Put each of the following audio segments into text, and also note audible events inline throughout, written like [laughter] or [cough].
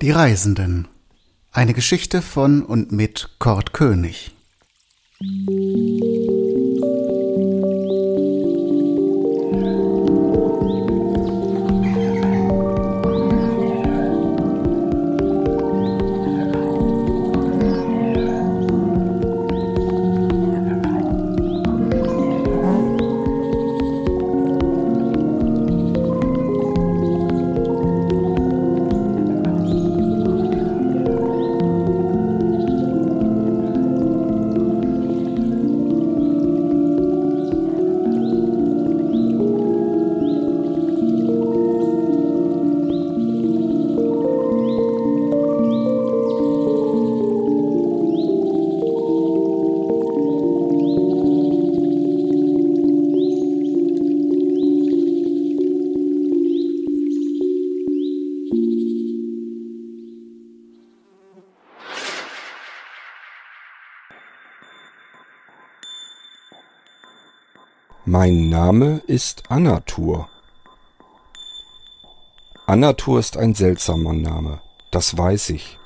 Die Reisenden. Eine Geschichte von und mit Kurt König. Mein Name ist Anatur. Anatur ist ein seltsamer Name, das weiß ich.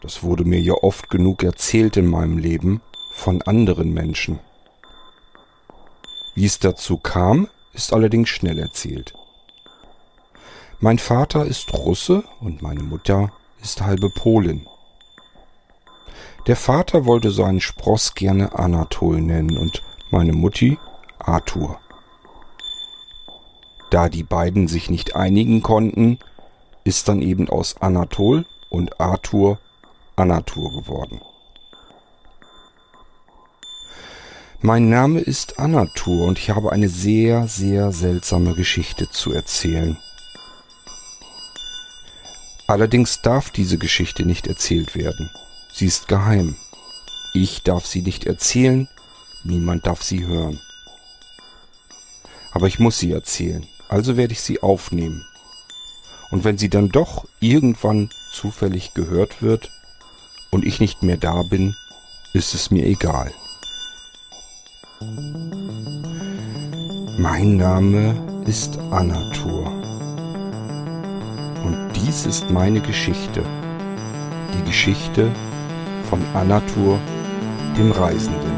Das wurde mir ja oft genug erzählt in meinem Leben von anderen Menschen. Wie es dazu kam, ist allerdings schnell erzählt. Mein Vater ist Russe und meine Mutter ist halbe Polin. Der Vater wollte seinen Spross gerne Anatol nennen und meine Mutti Arthur. Da die beiden sich nicht einigen konnten, ist dann eben aus Anatol und Arthur Anatur geworden. Mein Name ist Anatur und ich habe eine sehr, sehr seltsame Geschichte zu erzählen. Allerdings darf diese Geschichte nicht erzählt werden. Sie ist geheim. Ich darf sie nicht erzählen, niemand darf sie hören. Aber ich muss sie erzählen, also werde ich sie aufnehmen. Und wenn sie dann doch irgendwann zufällig gehört wird und ich nicht mehr da bin, ist es mir egal. Mein Name ist Anatur. Und dies ist meine Geschichte. Die Geschichte von Anatur, dem Reisenden. Reisenden.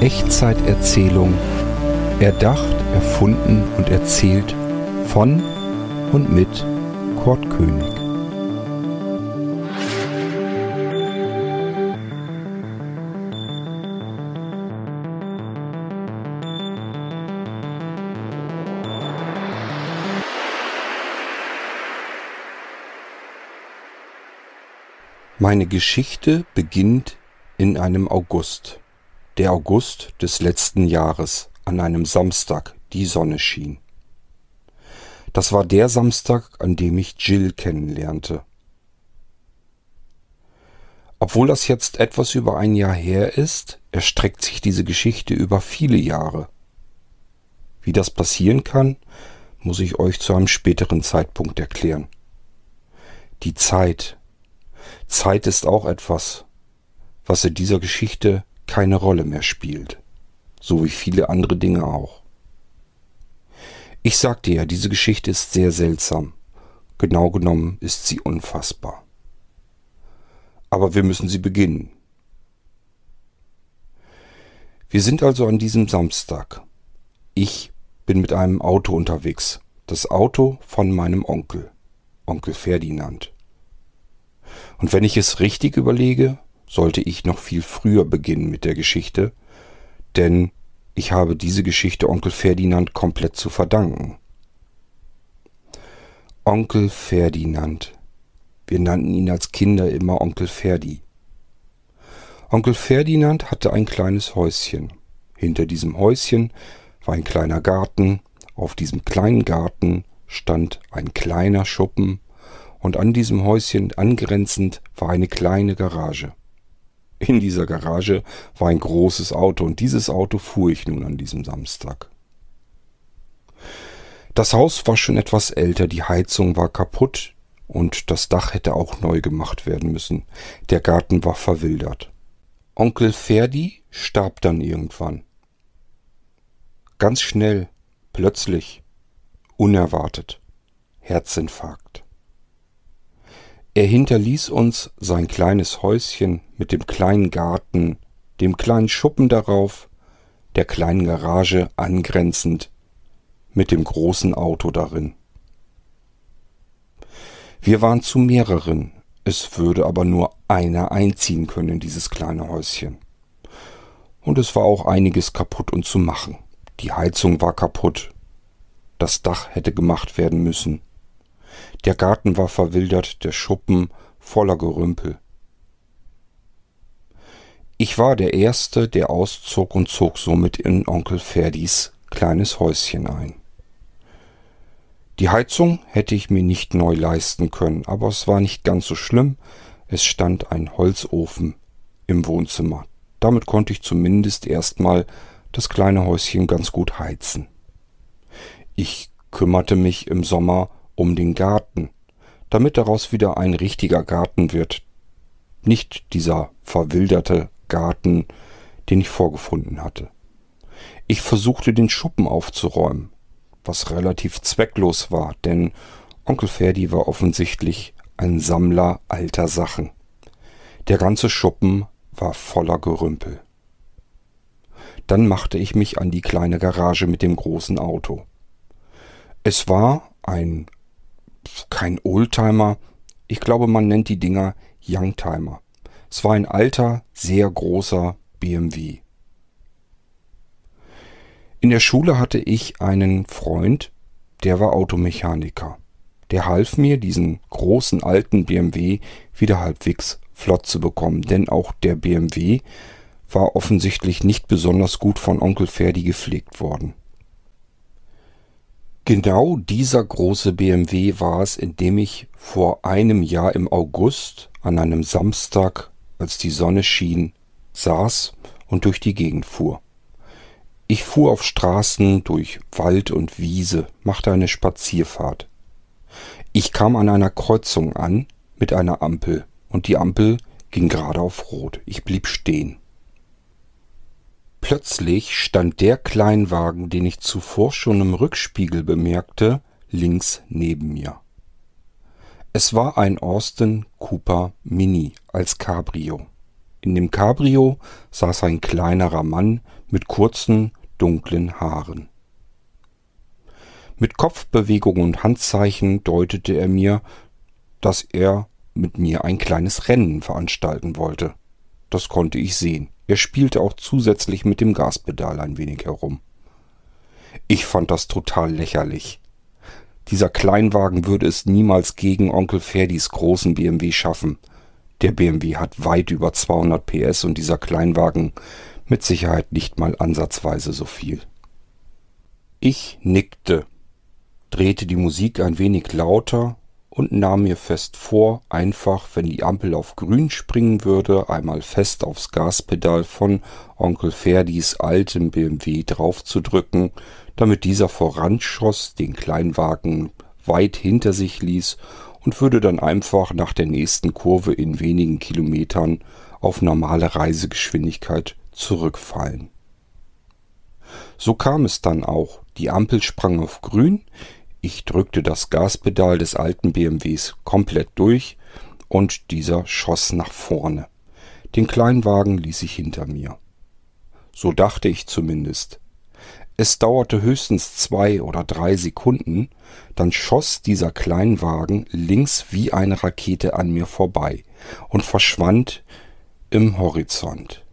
Echtzeiterzählung, erdacht, erfunden und erzählt von und mit Kurt König. Meine Geschichte beginnt in einem August. Der August des letzten Jahres, an einem Samstag, die Sonne schien. Das war der Samstag, an dem ich Jill kennenlernte. Obwohl das jetzt etwas über ein Jahr her ist, erstreckt sich diese Geschichte über viele Jahre. Wie das passieren kann, muss ich euch zu einem späteren Zeitpunkt erklären. Die Zeit, Zeit ist auch etwas, was in dieser Geschichte keine Rolle mehr spielt, so wie viele andere Dinge auch. Ich sagte ja, diese Geschichte ist sehr seltsam. Genau genommen ist sie unfassbar. Aber wir müssen sie beginnen. Wir sind also an diesem Samstag. Ich bin mit einem Auto unterwegs. Das Auto von meinem Onkel, Onkel Ferdinand. Und wenn ich es richtig überlege, sollte ich noch viel früher beginnen mit der Geschichte, denn ich habe diese Geschichte Onkel Ferdinand komplett zu verdanken. Onkel Ferdinand. Wir nannten ihn als Kinder immer Onkel Ferdi. Onkel Ferdinand hatte ein kleines Häuschen. Hinter diesem Häuschen war ein kleiner Garten. Auf diesem kleinen Garten stand ein kleiner Schuppen und an diesem Häuschen angrenzend war eine kleine Garage. In dieser Garage war ein großes Auto und dieses Auto fuhr ich nun an diesem Samstag. Das Haus war schon etwas älter, die Heizung war kaputt und das Dach hätte auch neu gemacht werden müssen. Der Garten war verwildert. Onkel Ferdi starb dann irgendwann. Ganz schnell, plötzlich, unerwartet. Herzinfarkt. Er hinterließ uns sein kleines Häuschen mit dem kleinen Garten, dem kleinen Schuppen darauf, der kleinen Garage angrenzend, mit dem großen Auto darin. Wir waren zu mehreren, es würde aber nur einer einziehen können in dieses kleine Häuschen. Und es war auch einiges kaputt und zu machen. Die Heizung war kaputt, das Dach hätte gemacht werden müssen. Der Garten war verwildert, der Schuppen voller Gerümpel. Ich war der Erste, der auszog und zog somit in Onkel Ferdis kleines Häuschen ein. Die Heizung hätte ich mir nicht neu leisten können, aber es war nicht ganz so schlimm, es stand ein Holzofen im Wohnzimmer. Damit konnte ich zumindest erstmal das kleine Häuschen ganz gut heizen. Ich kümmerte mich im Sommer um den Garten, damit daraus wieder ein richtiger Garten wird, nicht dieser verwilderte Garten, den ich vorgefunden hatte. Ich versuchte den Schuppen aufzuräumen, was relativ zwecklos war, denn Onkel Ferdi war offensichtlich ein Sammler alter Sachen. Der ganze Schuppen war voller Gerümpel. Dann machte ich mich an die kleine Garage mit dem großen Auto. Es war ein kein Oldtimer, ich glaube man nennt die Dinger Youngtimer. Es war ein alter, sehr großer BMW. In der Schule hatte ich einen Freund, der war Automechaniker. Der half mir, diesen großen alten BMW wieder halbwegs flott zu bekommen, denn auch der BMW war offensichtlich nicht besonders gut von Onkel Ferdi gepflegt worden. Genau dieser große BMW war es, in dem ich vor einem Jahr im August an einem Samstag, als die Sonne schien, saß und durch die Gegend fuhr. Ich fuhr auf Straßen durch Wald und Wiese, machte eine Spazierfahrt. Ich kam an einer Kreuzung an mit einer Ampel und die Ampel ging gerade auf Rot. Ich blieb stehen. Plötzlich stand der Kleinwagen, den ich zuvor schon im Rückspiegel bemerkte, links neben mir. Es war ein Austin Cooper Mini als Cabrio. In dem Cabrio saß ein kleinerer Mann mit kurzen, dunklen Haaren. Mit Kopfbewegungen und Handzeichen deutete er mir, dass er mit mir ein kleines Rennen veranstalten wollte. Das konnte ich sehen. Er spielte auch zusätzlich mit dem Gaspedal ein wenig herum. Ich fand das total lächerlich. Dieser Kleinwagen würde es niemals gegen Onkel Ferdis großen BMW schaffen. Der BMW hat weit über 200 PS und dieser Kleinwagen mit Sicherheit nicht mal ansatzweise so viel. Ich nickte, drehte die Musik ein wenig lauter und nahm mir fest vor, einfach, wenn die Ampel auf grün springen würde, einmal fest aufs Gaspedal von Onkel Ferdis altem BMW draufzudrücken, damit dieser voranschoss, den Kleinwagen weit hinter sich ließ und würde dann einfach nach der nächsten Kurve in wenigen Kilometern auf normale Reisegeschwindigkeit zurückfallen. So kam es dann auch. Die Ampel sprang auf grün, ich drückte das Gaspedal des alten BMWs komplett durch und dieser schoss nach vorne. Den Kleinwagen ließ ich hinter mir. So dachte ich zumindest. Es dauerte höchstens zwei oder drei Sekunden, dann schoss dieser Kleinwagen links wie eine Rakete an mir vorbei und verschwand im Horizont.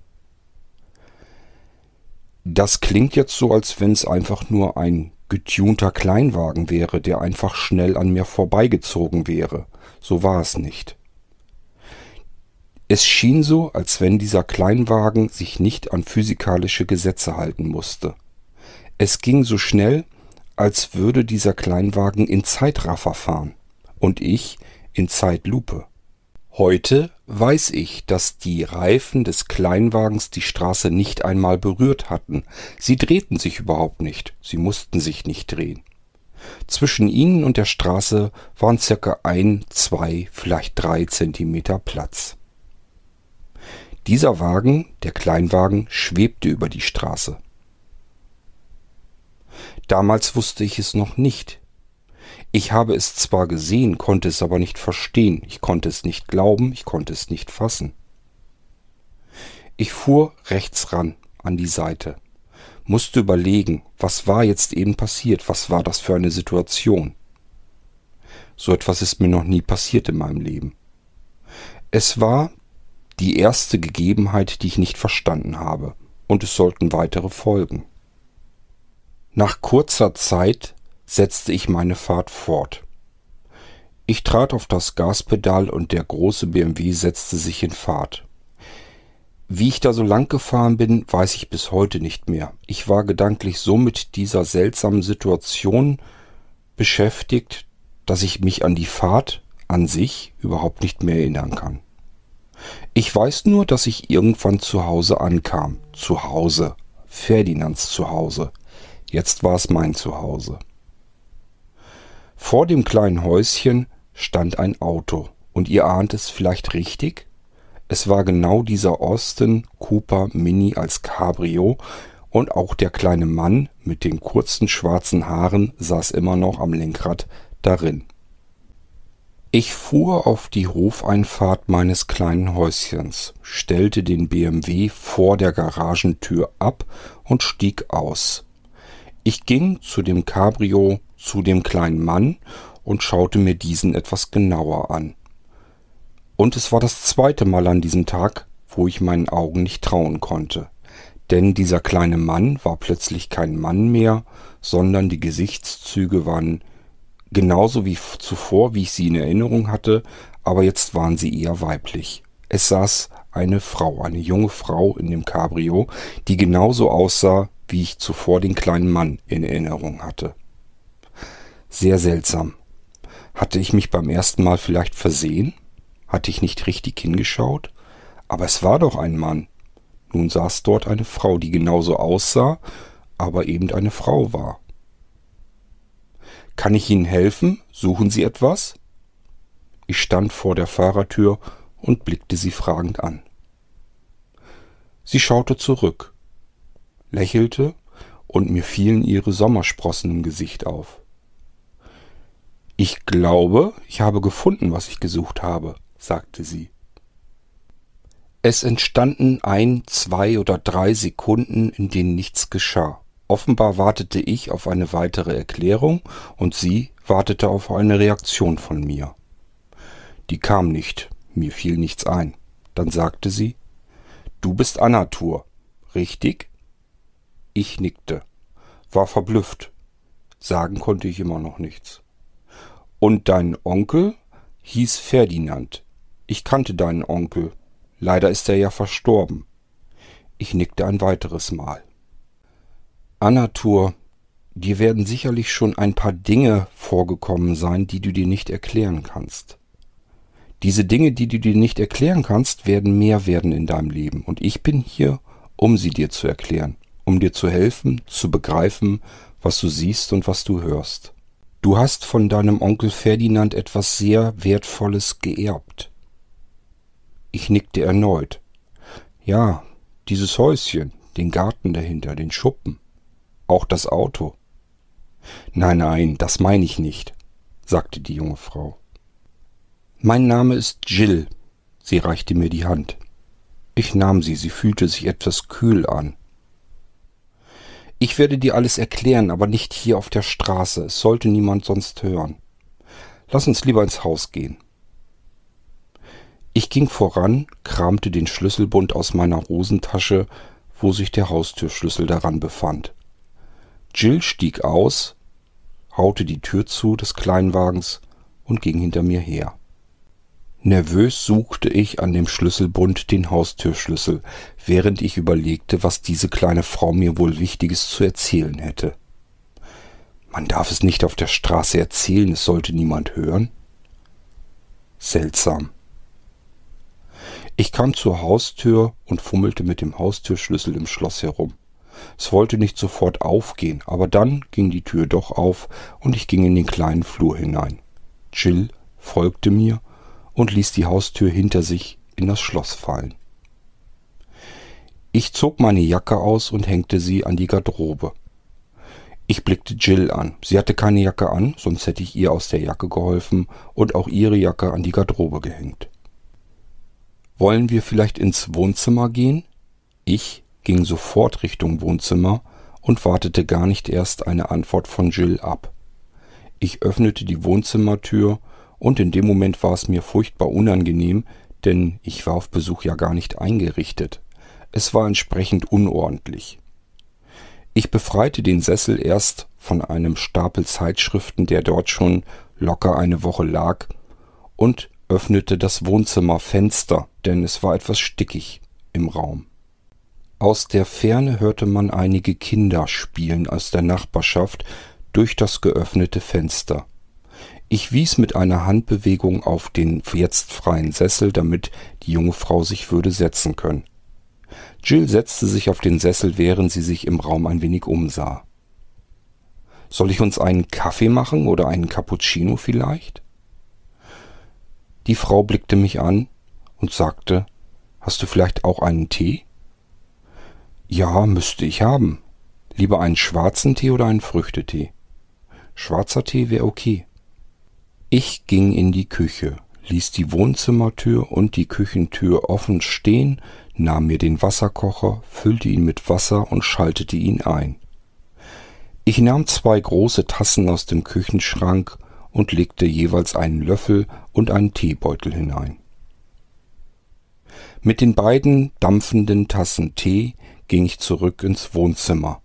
Das klingt jetzt so, als wenn es einfach nur ein getunter Kleinwagen wäre, der einfach schnell an mir vorbeigezogen wäre. So war es nicht. Es schien so, als wenn dieser Kleinwagen sich nicht an physikalische Gesetze halten musste. Es ging so schnell, als würde dieser Kleinwagen in Zeitraffer fahren und ich in Zeitlupe. Heute weiß ich, dass die Reifen des Kleinwagens die Straße nicht einmal berührt hatten. Sie drehten sich überhaupt nicht. Sie mussten sich nicht drehen. Zwischen ihnen und der Straße waren circa ein, zwei, vielleicht drei Zentimeter Platz. Dieser Wagen, der Kleinwagen, schwebte über die Straße. Damals wusste ich es noch nicht. Ich habe es zwar gesehen, konnte es aber nicht verstehen, ich konnte es nicht glauben, ich konnte es nicht fassen. Ich fuhr rechts ran an die Seite, musste überlegen, was war jetzt eben passiert, was war das für eine Situation. So etwas ist mir noch nie passiert in meinem Leben. Es war die erste Gegebenheit, die ich nicht verstanden habe, und es sollten weitere folgen. Nach kurzer Zeit setzte ich meine Fahrt fort. Ich trat auf das Gaspedal und der große BMW setzte sich in Fahrt. Wie ich da so lang gefahren bin, weiß ich bis heute nicht mehr. Ich war gedanklich so mit dieser seltsamen Situation beschäftigt, dass ich mich an die Fahrt an sich überhaupt nicht mehr erinnern kann. Ich weiß nur, dass ich irgendwann zu Hause ankam. Zu Hause. Ferdinands Zuhause. Jetzt war es mein Zuhause. Vor dem kleinen Häuschen stand ein Auto. Und ihr ahnt es vielleicht richtig? Es war genau dieser Austin Cooper Mini als Cabrio und auch der kleine Mann mit den kurzen schwarzen Haaren saß immer noch am Lenkrad darin. Ich fuhr auf die Hofeinfahrt meines kleinen Häuschens, stellte den BMW vor der Garagentür ab und stieg aus. Ich ging zu dem Cabrio, zu dem kleinen Mann und schaute mir diesen etwas genauer an. Und es war das zweite Mal an diesem Tag, wo ich meinen Augen nicht trauen konnte. Denn dieser kleine Mann war plötzlich kein Mann mehr, sondern die Gesichtszüge waren genauso wie zuvor, wie ich sie in Erinnerung hatte, aber jetzt waren sie eher weiblich. Es saß eine Frau, eine junge Frau in dem Cabrio, die genauso aussah, wie ich zuvor den kleinen Mann in Erinnerung hatte. Sehr seltsam. Hatte ich mich beim ersten Mal vielleicht versehen? Hatte ich nicht richtig hingeschaut? Aber es war doch ein Mann. Nun saß dort eine Frau, die genauso aussah, aber eben eine Frau war. Kann ich Ihnen helfen? Suchen Sie etwas? Ich stand vor der Fahrertür und blickte sie fragend an. Sie schaute zurück, lächelte, und mir fielen ihre Sommersprossen im Gesicht auf. Ich glaube, ich habe gefunden, was ich gesucht habe, sagte sie. Es entstanden ein, zwei oder drei Sekunden, in denen nichts geschah. Offenbar wartete ich auf eine weitere Erklärung und sie wartete auf eine Reaktion von mir. Die kam nicht, mir fiel nichts ein. Dann sagte sie, Du bist Anatur, richtig? Ich nickte, war verblüfft. Sagen konnte ich immer noch nichts. Und dein Onkel hieß Ferdinand, ich kannte deinen Onkel. Leider ist er ja verstorben. Ich nickte ein weiteres Mal. Anatur, dir werden sicherlich schon ein paar Dinge vorgekommen sein, die du dir nicht erklären kannst. Diese Dinge, die du dir nicht erklären kannst, werden mehr werden in deinem Leben. Und ich bin hier, um sie dir zu erklären, um dir zu helfen, zu begreifen, was du siehst und was du hörst. Du hast von deinem Onkel Ferdinand etwas sehr Wertvolles geerbt. Ich nickte erneut. Ja, dieses Häuschen, den Garten dahinter, den Schuppen, auch das Auto. Nein, nein, das meine ich nicht, sagte die junge Frau. Mein Name ist Jill. Sie reichte mir die Hand. Ich nahm sie, sie fühlte sich etwas kühl an. Ich werde dir alles erklären, aber nicht hier auf der Straße. Es sollte niemand sonst hören. Lass uns lieber ins Haus gehen. Ich ging voran, kramte den Schlüsselbund aus meiner Hosentasche, wo sich der Haustürschlüssel daran befand. Jill stieg aus, haute die Tür zu des Kleinwagens und ging hinter mir her. Nervös suchte ich an dem Schlüsselbund den Haustürschlüssel, während ich überlegte, was diese kleine Frau mir wohl Wichtiges zu erzählen hätte. Man darf es nicht auf der Straße erzählen, es sollte niemand hören. Seltsam. Ich kam zur Haustür und fummelte mit dem Haustürschlüssel im Schloss herum. Es wollte nicht sofort aufgehen, aber dann ging die Tür doch auf und ich ging in den kleinen Flur hinein. Jill folgte mir und ließ die Haustür hinter sich in das Schloss fallen. Ich zog meine Jacke aus und hängte sie an die Garderobe. Ich blickte Jill an. Sie hatte keine Jacke an, sonst hätte ich ihr aus der Jacke geholfen und auch ihre Jacke an die Garderobe gehängt. Wollen wir vielleicht ins Wohnzimmer gehen? Ich ging sofort Richtung Wohnzimmer und wartete gar nicht erst eine Antwort von Jill ab. Ich öffnete die Wohnzimmertür und in dem Moment war es mir furchtbar unangenehm, denn ich war auf Besuch ja gar nicht eingerichtet. Es war entsprechend unordentlich. Ich befreite den Sessel erst von einem Stapel Zeitschriften, der dort schon locker eine Woche lag, und öffnete das Wohnzimmerfenster, denn es war etwas stickig im Raum. Aus der Ferne hörte man einige Kinder spielen aus der Nachbarschaft durch das geöffnete Fenster. Ich wies mit einer Handbewegung auf den jetzt freien Sessel, damit die junge Frau sich würde setzen können. Jill setzte sich auf den Sessel, während sie sich im Raum ein wenig umsah. Soll ich uns einen Kaffee machen oder einen Cappuccino vielleicht? Die Frau blickte mich an und sagte, Hast du vielleicht auch einen Tee? Ja, müsste ich haben. Lieber einen schwarzen Tee oder einen Früchtetee? Schwarzer Tee wäre okay. Ich ging in die Küche, ließ die Wohnzimmertür und die Küchentür offen stehen, nahm mir den Wasserkocher, füllte ihn mit Wasser und schaltete ihn ein. Ich nahm zwei große Tassen aus dem Küchenschrank und legte jeweils einen Löffel und einen Teebeutel hinein. Mit den beiden dampfenden Tassen Tee ging ich zurück ins Wohnzimmer,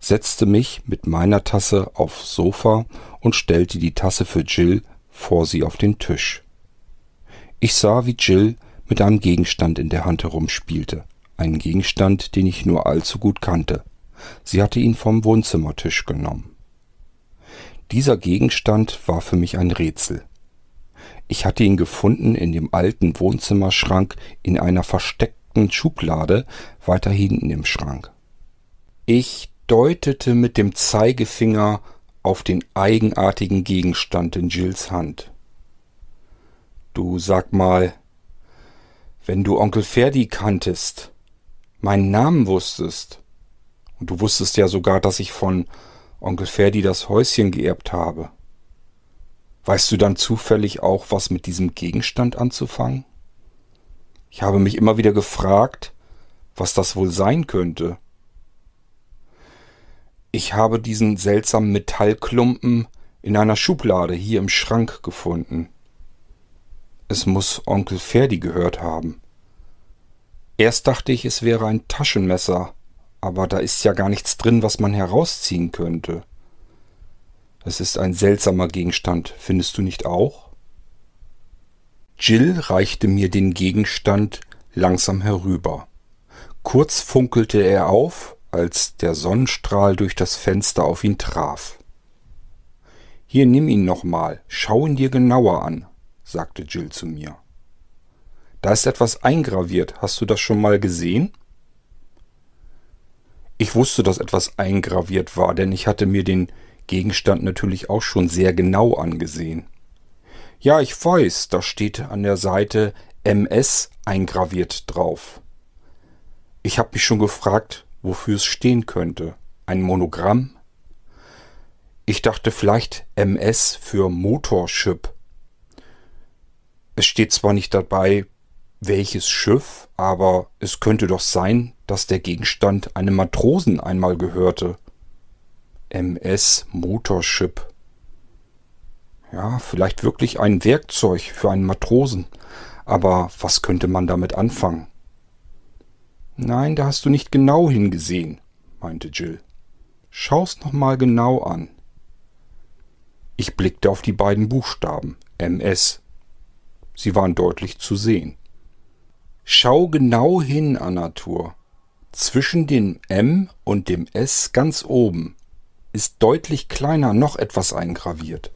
setzte mich mit meiner Tasse aufs Sofa und stellte die Tasse für Jill vor sie auf den Tisch. Ich sah, wie Jill mit einem Gegenstand in der Hand herumspielte, einen Gegenstand, den ich nur allzu gut kannte. Sie hatte ihn vom Wohnzimmertisch genommen. Dieser Gegenstand war für mich ein Rätsel. Ich hatte ihn gefunden in dem alten Wohnzimmerschrank in einer versteckten Schublade weiter hinten im Schrank. Ich deutete mit dem Zeigefinger auf den eigenartigen Gegenstand in Jills Hand. Du sag mal, wenn du Onkel Ferdi kanntest, meinen Namen wusstest, und du wusstest ja sogar, dass ich von Onkel Ferdi das Häuschen geerbt habe, weißt du dann zufällig auch, was mit diesem Gegenstand anzufangen? Ich habe mich immer wieder gefragt, was das wohl sein könnte. Ich habe diesen seltsamen Metallklumpen in einer Schublade hier im Schrank gefunden. Es muss Onkel Ferdi gehört haben. Erst dachte ich, es wäre ein Taschenmesser, aber da ist ja gar nichts drin, was man herausziehen könnte. Es ist ein seltsamer Gegenstand, findest du nicht auch? Jill reichte mir den Gegenstand langsam herüber. Kurz funkelte er auf, als der Sonnenstrahl durch das Fenster auf ihn traf. Hier nimm ihn nochmal, schau ihn dir genauer an, sagte Jill zu mir. Da ist etwas eingraviert. Hast du das schon mal gesehen? Ich wusste, dass etwas eingraviert war, denn ich hatte mir den Gegenstand natürlich auch schon sehr genau angesehen. Ja, ich weiß, da steht an der Seite MS eingraviert drauf. Ich habe mich schon gefragt, wofür es stehen könnte. Ein Monogramm? Ich dachte vielleicht MS für Motorship. Es steht zwar nicht dabei, welches Schiff, aber es könnte doch sein, dass der Gegenstand einem Matrosen einmal gehörte. MS Motorship. Ja, vielleicht wirklich ein Werkzeug für einen Matrosen. Aber was könnte man damit anfangen? Nein, da hast du nicht genau hingesehen, meinte Jill. Schau's noch mal genau an. Ich blickte auf die beiden Buchstaben MS Sie waren deutlich zu sehen. Schau genau hin, Anatur. Zwischen dem M und dem S ganz oben ist deutlich kleiner noch etwas eingraviert.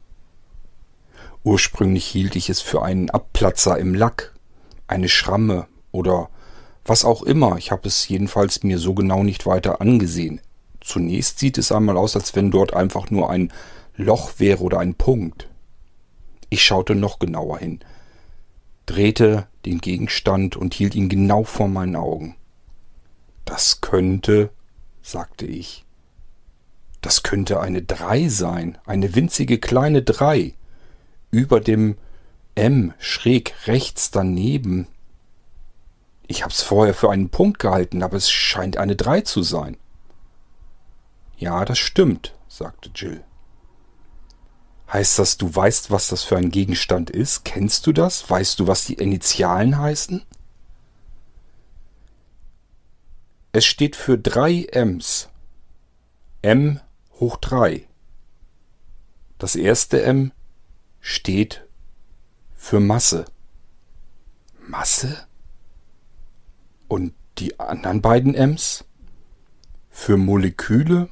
Ursprünglich hielt ich es für einen Abplatzer im Lack, eine Schramme oder Was auch immer, ich habe es jedenfalls mir so genau nicht weiter angesehen. Zunächst sieht es einmal aus, als wenn dort einfach nur ein Loch wäre oder ein Punkt. Ich schaute noch genauer hin, drehte den Gegenstand und hielt ihn genau vor meinen Augen. Das könnte, sagte ich, das könnte eine Drei sein, eine winzige kleine Drei. Über dem M schräg rechts daneben. Ich hab's vorher für einen Punkt gehalten, aber es scheint eine Drei zu sein. Ja, das stimmt, sagte Jill. Heißt das, du weißt, was das für ein Gegenstand ist? Kennst du das? Weißt du, was die Initialen heißen? Es steht für drei Ms. M hoch drei. Das erste M steht für Masse. Masse? Und die anderen beiden Ms? Für Moleküle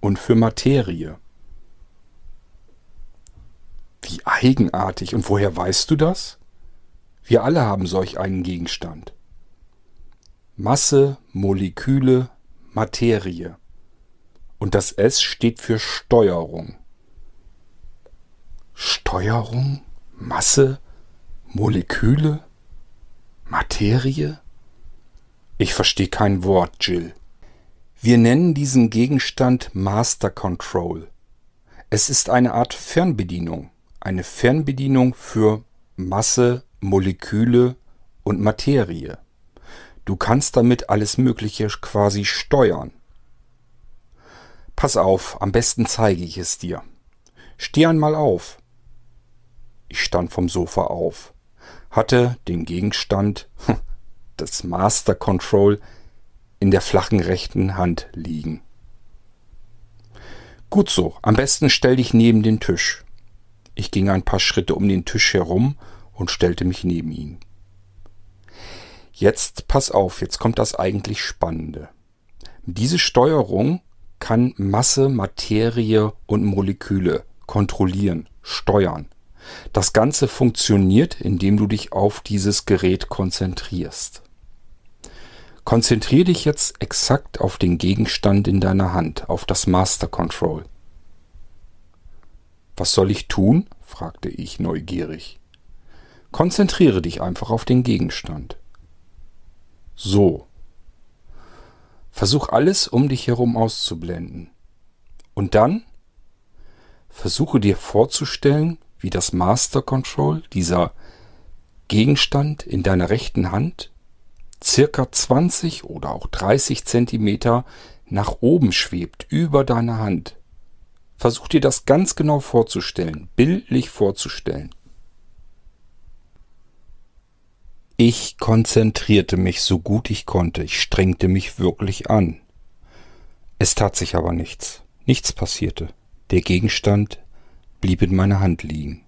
und für Materie. Wie eigenartig. Und woher weißt du das? Wir alle haben solch einen Gegenstand. Masse, Moleküle, Materie. Und das S steht für Steuerung. Steuerung? Masse? Moleküle? Materie? Ich verstehe kein Wort, Jill. Wir nennen diesen Gegenstand Master Control. Es ist eine Art Fernbedienung eine Fernbedienung für Masse, Moleküle und Materie. Du kannst damit alles Mögliche quasi steuern. Pass auf, am besten zeige ich es dir. Steh einmal auf. Ich stand vom Sofa auf, hatte den Gegenstand, das Master Control, in der flachen rechten Hand liegen. Gut so, am besten stell dich neben den Tisch. Ich ging ein paar Schritte um den Tisch herum und stellte mich neben ihn. Jetzt pass auf, jetzt kommt das eigentlich Spannende. Diese Steuerung kann Masse, Materie und Moleküle kontrollieren, steuern. Das Ganze funktioniert, indem du dich auf dieses Gerät konzentrierst. Konzentriere dich jetzt exakt auf den Gegenstand in deiner Hand, auf das Master Control. Was soll ich tun? fragte ich neugierig. Konzentriere dich einfach auf den Gegenstand. So. Versuch alles um dich herum auszublenden. Und dann versuche dir vorzustellen, wie das Master Control, dieser Gegenstand in deiner rechten Hand, circa 20 oder auch 30 Zentimeter nach oben schwebt über deiner Hand. Versuch dir das ganz genau vorzustellen, bildlich vorzustellen. Ich konzentrierte mich so gut ich konnte, ich strengte mich wirklich an. Es tat sich aber nichts, nichts passierte. Der Gegenstand blieb in meiner Hand liegen.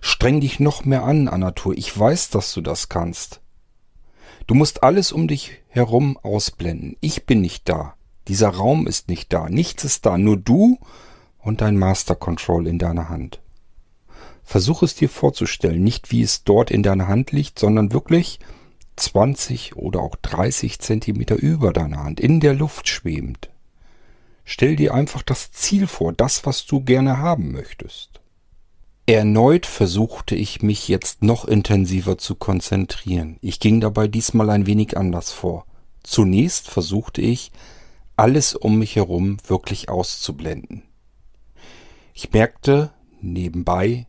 Streng dich noch mehr an, Anatur, ich weiß, dass du das kannst. Du musst alles um dich herum ausblenden. Ich bin nicht da. Dieser Raum ist nicht da, nichts ist da, nur du und dein Master Control in deiner Hand. Versuch es dir vorzustellen, nicht wie es dort in deiner Hand liegt, sondern wirklich 20 oder auch 30 Zentimeter über deiner Hand, in der Luft schwebend. Stell dir einfach das Ziel vor, das, was du gerne haben möchtest. Erneut versuchte ich mich jetzt noch intensiver zu konzentrieren. Ich ging dabei diesmal ein wenig anders vor. Zunächst versuchte ich, alles um mich herum wirklich auszublenden. Ich merkte nebenbei,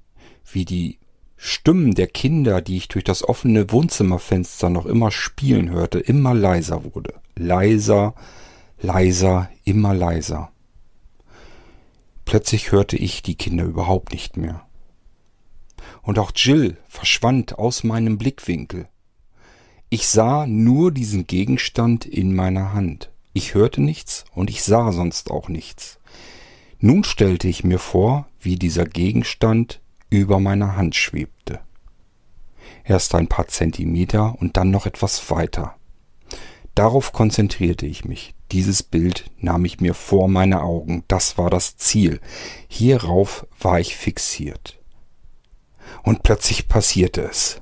wie die Stimmen der Kinder, die ich durch das offene Wohnzimmerfenster noch immer spielen hörte, immer leiser wurde. Leiser, leiser, immer leiser. Plötzlich hörte ich die Kinder überhaupt nicht mehr. Und auch Jill verschwand aus meinem Blickwinkel. Ich sah nur diesen Gegenstand in meiner Hand. Ich hörte nichts und ich sah sonst auch nichts. Nun stellte ich mir vor, wie dieser Gegenstand über meiner Hand schwebte. Erst ein paar Zentimeter und dann noch etwas weiter. Darauf konzentrierte ich mich. Dieses Bild nahm ich mir vor meine Augen. Das war das Ziel. Hierauf war ich fixiert. Und plötzlich passierte es.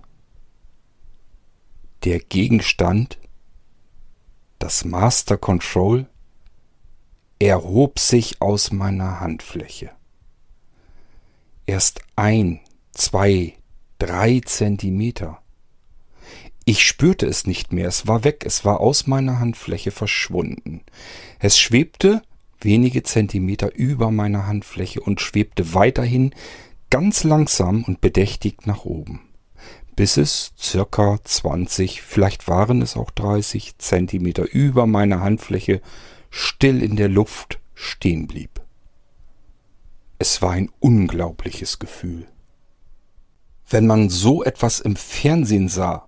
Der Gegenstand, das Master Control, erhob sich aus meiner Handfläche. Erst ein, zwei, drei Zentimeter. Ich spürte es nicht mehr, es war weg, es war aus meiner Handfläche verschwunden. Es schwebte wenige Zentimeter über meiner Handfläche und schwebte weiterhin ganz langsam und bedächtig nach oben, bis es circa 20, vielleicht waren es auch 30 Zentimeter über meiner Handfläche still in der Luft stehen blieb. Es war ein unglaubliches Gefühl. Wenn man so etwas im Fernsehen sah,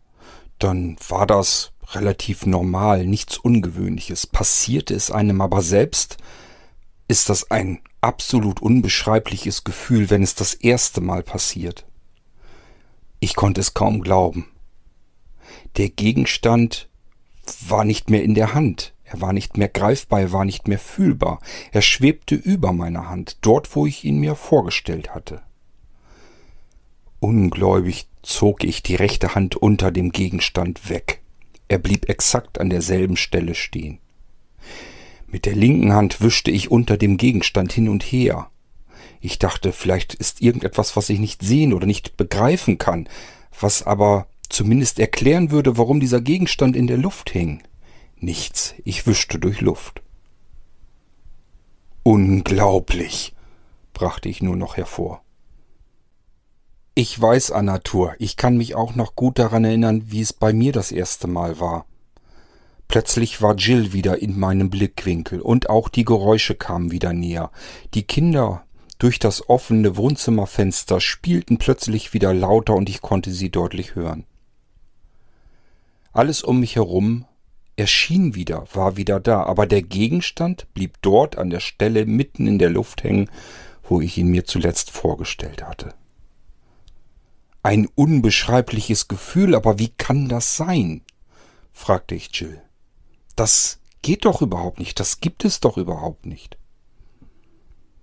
dann war das relativ normal, nichts Ungewöhnliches. Passierte es einem aber selbst, ist das ein absolut unbeschreibliches Gefühl, wenn es das erste Mal passiert. Ich konnte es kaum glauben. Der Gegenstand war nicht mehr in der Hand, er war nicht mehr greifbar, er war nicht mehr fühlbar, er schwebte über meiner Hand, dort wo ich ihn mir vorgestellt hatte. Ungläubig zog ich die rechte Hand unter dem Gegenstand weg. Er blieb exakt an derselben Stelle stehen. Mit der linken Hand wischte ich unter dem Gegenstand hin und her. Ich dachte, vielleicht ist irgendetwas, was ich nicht sehen oder nicht begreifen kann, was aber zumindest erklären würde, warum dieser Gegenstand in der Luft hing. Nichts, ich wischte durch Luft. Unglaublich, brachte ich nur noch hervor. Ich weiß, Anatur, ich kann mich auch noch gut daran erinnern, wie es bei mir das erste Mal war. Plötzlich war Jill wieder in meinem Blickwinkel und auch die Geräusche kamen wieder näher. Die Kinder durch das offene Wohnzimmerfenster spielten plötzlich wieder lauter und ich konnte sie deutlich hören. Alles um mich herum erschien wieder, war wieder da, aber der Gegenstand blieb dort an der Stelle mitten in der Luft hängen, wo ich ihn mir zuletzt vorgestellt hatte. Ein unbeschreibliches Gefühl, aber wie kann das sein? fragte ich Jill. Das geht doch überhaupt nicht, das gibt es doch überhaupt nicht.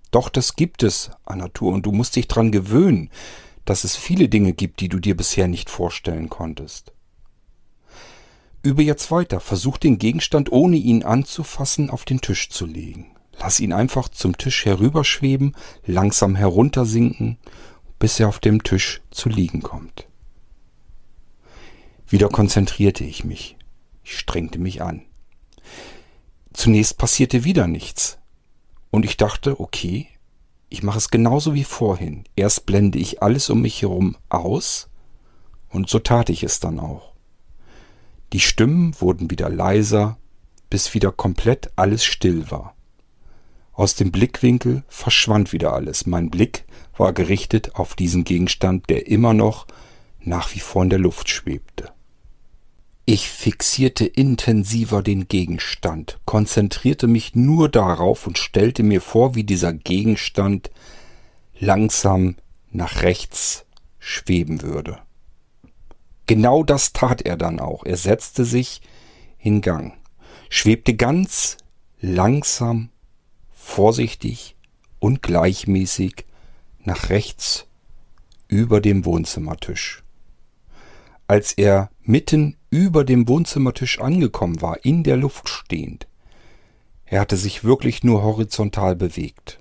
Doch, das gibt es, Anatur, und du musst dich dran gewöhnen, dass es viele Dinge gibt, die du dir bisher nicht vorstellen konntest. Übe jetzt weiter, versuch den Gegenstand, ohne ihn anzufassen, auf den Tisch zu legen. Lass ihn einfach zum Tisch herüberschweben, langsam heruntersinken, bis er auf dem Tisch zu liegen kommt. Wieder konzentrierte ich mich. Ich strengte mich an. Zunächst passierte wieder nichts. Und ich dachte, okay, ich mache es genauso wie vorhin. Erst blende ich alles um mich herum aus, und so tat ich es dann auch. Die Stimmen wurden wieder leiser, bis wieder komplett alles still war. Aus dem Blickwinkel verschwand wieder alles. Mein Blick war gerichtet auf diesen Gegenstand, der immer noch nach wie vor in der Luft schwebte. Ich fixierte intensiver den Gegenstand, konzentrierte mich nur darauf und stellte mir vor, wie dieser Gegenstand langsam nach rechts schweben würde. Genau das tat er dann auch. Er setzte sich in Gang, schwebte ganz langsam, vorsichtig und gleichmäßig nach rechts über dem Wohnzimmertisch. Als er mitten über dem Wohnzimmertisch angekommen war, in der Luft stehend. Er hatte sich wirklich nur horizontal bewegt.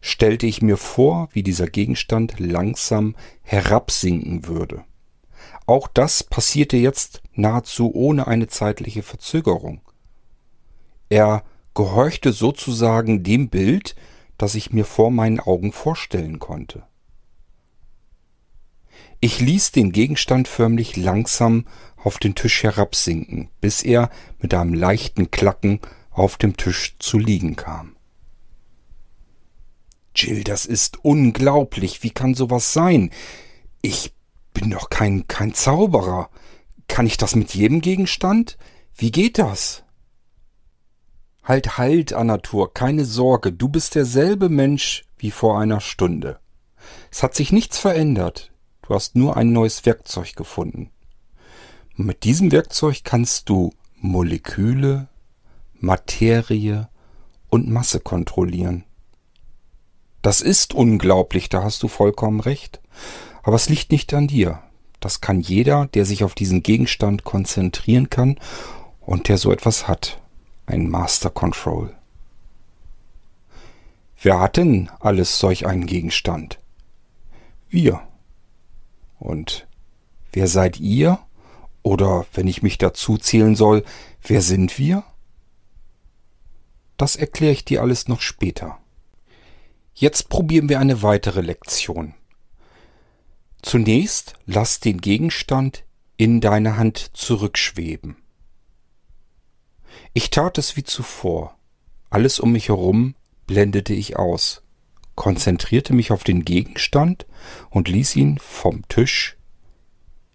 Stellte ich mir vor, wie dieser Gegenstand langsam herabsinken würde. Auch das passierte jetzt nahezu ohne eine zeitliche Verzögerung. Er gehorchte sozusagen dem Bild, das ich mir vor meinen Augen vorstellen konnte. Ich ließ den Gegenstand förmlich langsam auf den Tisch herabsinken, bis er mit einem leichten Klacken auf dem Tisch zu liegen kam. Jill, das ist unglaublich. Wie kann sowas sein? Ich bin doch kein, kein Zauberer. Kann ich das mit jedem Gegenstand? Wie geht das? Halt, halt, Anatur, keine Sorge, du bist derselbe Mensch wie vor einer Stunde. Es hat sich nichts verändert. Du hast nur ein neues Werkzeug gefunden. Und mit diesem Werkzeug kannst du Moleküle, Materie und Masse kontrollieren. Das ist unglaublich, da hast du vollkommen recht. Aber es liegt nicht an dir. Das kann jeder, der sich auf diesen Gegenstand konzentrieren kann und der so etwas hat. Ein Master Control. Wer hat denn alles solch einen Gegenstand? Wir. Und wer seid ihr? Oder wenn ich mich dazu zählen soll, wer sind wir? Das erkläre ich dir alles noch später. Jetzt probieren wir eine weitere Lektion. Zunächst lass den Gegenstand in deine Hand zurückschweben. Ich tat es wie zuvor. Alles um mich herum blendete ich aus, konzentrierte mich auf den Gegenstand und ließ ihn vom Tisch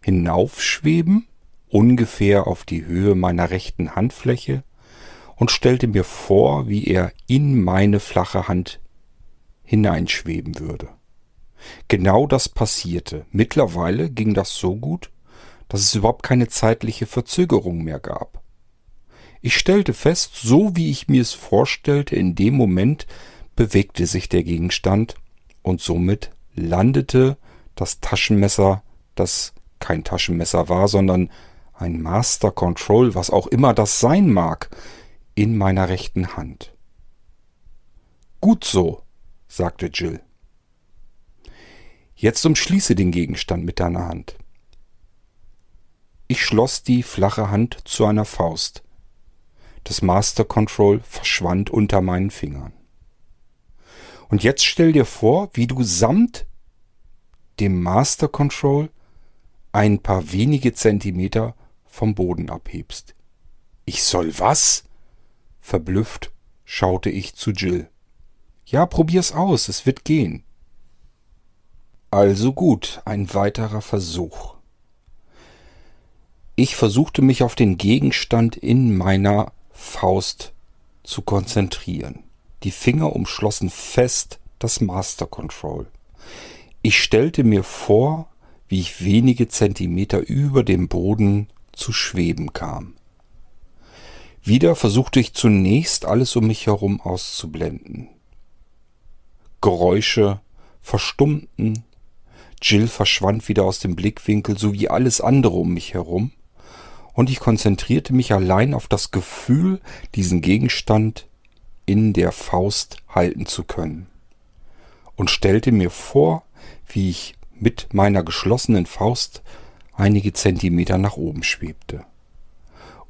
hinaufschweben, ungefähr auf die Höhe meiner rechten Handfläche, und stellte mir vor, wie er in meine flache Hand hineinschweben würde. Genau das passierte. Mittlerweile ging das so gut, dass es überhaupt keine zeitliche Verzögerung mehr gab. Ich stellte fest, so wie ich mir es vorstellte, in dem Moment bewegte sich der Gegenstand und somit landete das Taschenmesser, das kein Taschenmesser war, sondern ein Master Control, was auch immer das sein mag, in meiner rechten Hand. Gut so, sagte Jill. Jetzt umschließe den Gegenstand mit deiner Hand. Ich schloss die flache Hand zu einer Faust. Das Master Control verschwand unter meinen Fingern. Und jetzt stell dir vor, wie du samt dem Master Control ein paar wenige Zentimeter vom Boden abhebst. Ich soll was? Verblüfft schaute ich zu Jill. Ja, probier's aus, es wird gehen. Also gut, ein weiterer Versuch. Ich versuchte mich auf den Gegenstand in meiner Faust zu konzentrieren. Die Finger umschlossen fest das Master Control. Ich stellte mir vor, wie ich wenige Zentimeter über dem Boden zu schweben kam. Wieder versuchte ich zunächst alles um mich herum auszublenden. Geräusche verstummten, Jill verschwand wieder aus dem Blickwinkel sowie alles andere um mich herum, und ich konzentrierte mich allein auf das Gefühl, diesen Gegenstand in der Faust halten zu können, und stellte mir vor, wie ich mit meiner geschlossenen Faust einige Zentimeter nach oben schwebte.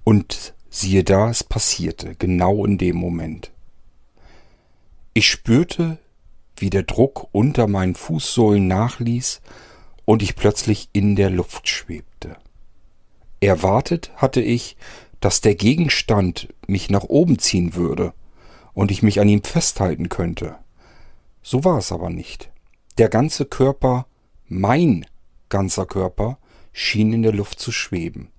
Und Siehe da, es passierte, genau in dem Moment. Ich spürte, wie der Druck unter meinen Fußsohlen nachließ und ich plötzlich in der Luft schwebte. Erwartet hatte ich, dass der Gegenstand mich nach oben ziehen würde und ich mich an ihm festhalten könnte. So war es aber nicht. Der ganze Körper, mein ganzer Körper, schien in der Luft zu schweben.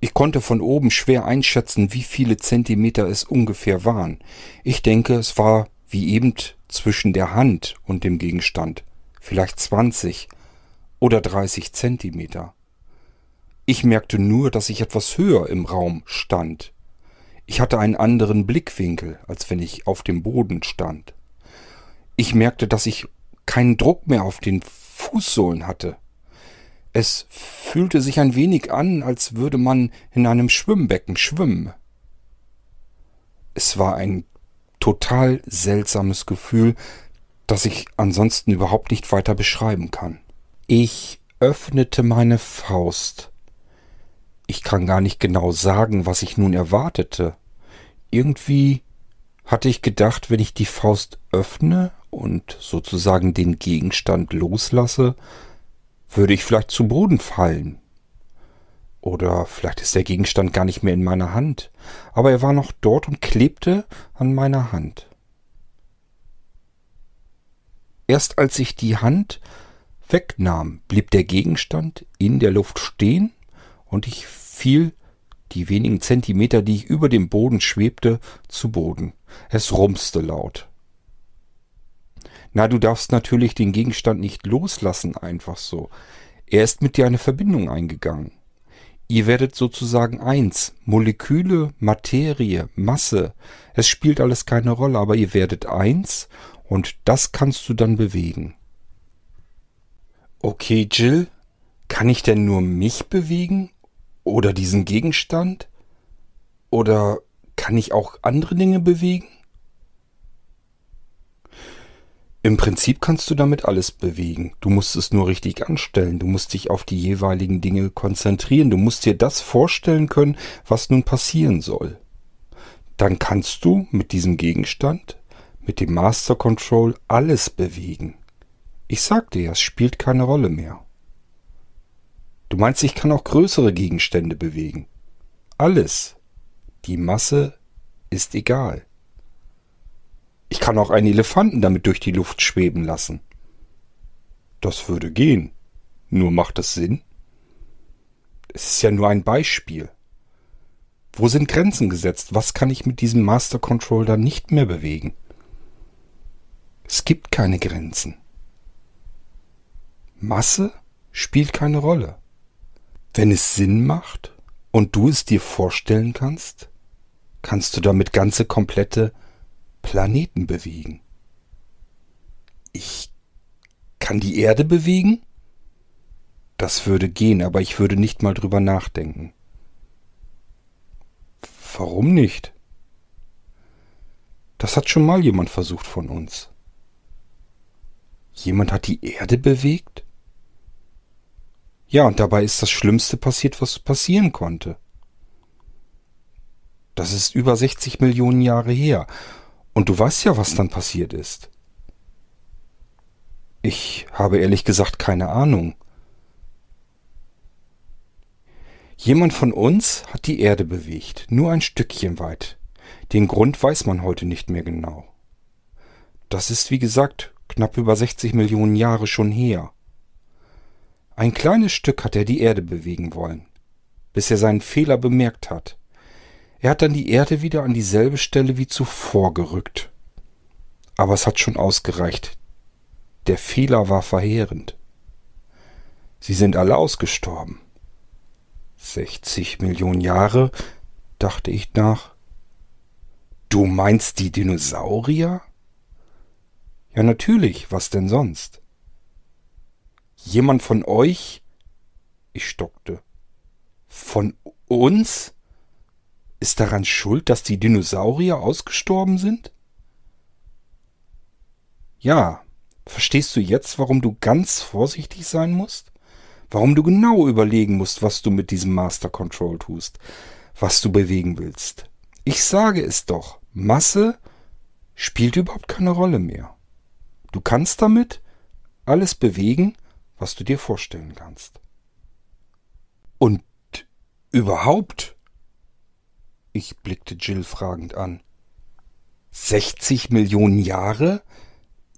Ich konnte von oben schwer einschätzen, wie viele Zentimeter es ungefähr waren. Ich denke, es war wie eben zwischen der Hand und dem Gegenstand, vielleicht 20 oder 30 Zentimeter. Ich merkte nur, dass ich etwas höher im Raum stand. Ich hatte einen anderen Blickwinkel, als wenn ich auf dem Boden stand. Ich merkte, dass ich keinen Druck mehr auf den Fußsohlen hatte. Es fühlte sich ein wenig an, als würde man in einem Schwimmbecken schwimmen. Es war ein total seltsames Gefühl, das ich ansonsten überhaupt nicht weiter beschreiben kann. Ich öffnete meine Faust. Ich kann gar nicht genau sagen, was ich nun erwartete. Irgendwie hatte ich gedacht, wenn ich die Faust öffne und sozusagen den Gegenstand loslasse, würde ich vielleicht zu Boden fallen. Oder vielleicht ist der Gegenstand gar nicht mehr in meiner Hand, aber er war noch dort und klebte an meiner Hand. Erst als ich die Hand wegnahm, blieb der Gegenstand in der Luft stehen und ich fiel die wenigen Zentimeter, die ich über dem Boden schwebte, zu Boden. Es rumste laut. Na, du darfst natürlich den Gegenstand nicht loslassen, einfach so. Er ist mit dir eine Verbindung eingegangen. Ihr werdet sozusagen eins. Moleküle, Materie, Masse. Es spielt alles keine Rolle, aber ihr werdet eins und das kannst du dann bewegen. Okay, Jill, Kann ich denn nur mich bewegen? Oder diesen Gegenstand? Oder kann ich auch andere Dinge bewegen? Im Prinzip kannst du damit alles bewegen. Du musst es nur richtig anstellen. Du musst dich auf die jeweiligen Dinge konzentrieren. Du musst dir das vorstellen können, was nun passieren soll. Dann kannst du mit diesem Gegenstand, mit dem Master Control alles bewegen. Ich sag dir, es spielt keine Rolle mehr. Du meinst, ich kann auch größere Gegenstände bewegen. Alles. Die Masse ist egal. Ich kann auch einen Elefanten damit durch die Luft schweben lassen. Das würde gehen. Nur macht es Sinn? Es ist ja nur ein Beispiel. Wo sind Grenzen gesetzt? Was kann ich mit diesem Master Controller nicht mehr bewegen? Es gibt keine Grenzen. Masse spielt keine Rolle. Wenn es Sinn macht und du es dir vorstellen kannst, kannst du damit ganze komplette Planeten bewegen. Ich kann die Erde bewegen? Das würde gehen, aber ich würde nicht mal drüber nachdenken. Warum nicht? Das hat schon mal jemand versucht von uns. Jemand hat die Erde bewegt? Ja, und dabei ist das Schlimmste passiert, was passieren konnte. Das ist über 60 Millionen Jahre her. Und du weißt ja, was dann passiert ist. Ich habe ehrlich gesagt keine Ahnung. Jemand von uns hat die Erde bewegt, nur ein Stückchen weit. Den Grund weiß man heute nicht mehr genau. Das ist, wie gesagt, knapp über 60 Millionen Jahre schon her. Ein kleines Stück hat er die Erde bewegen wollen, bis er seinen Fehler bemerkt hat. Er hat dann die Erde wieder an dieselbe Stelle wie zuvor gerückt. Aber es hat schon ausgereicht. Der Fehler war verheerend. Sie sind alle ausgestorben. 60 Millionen Jahre, dachte ich nach. Du meinst die Dinosaurier? Ja, natürlich, was denn sonst? Jemand von euch? Ich stockte. Von uns? ist daran schuld, dass die Dinosaurier ausgestorben sind? Ja, verstehst du jetzt, warum du ganz vorsichtig sein musst? Warum du genau überlegen musst, was du mit diesem Master Control tust, was du bewegen willst? Ich sage es doch, Masse spielt überhaupt keine Rolle mehr. Du kannst damit alles bewegen, was du dir vorstellen kannst. Und überhaupt ich blickte Jill fragend an. 60 Millionen Jahre?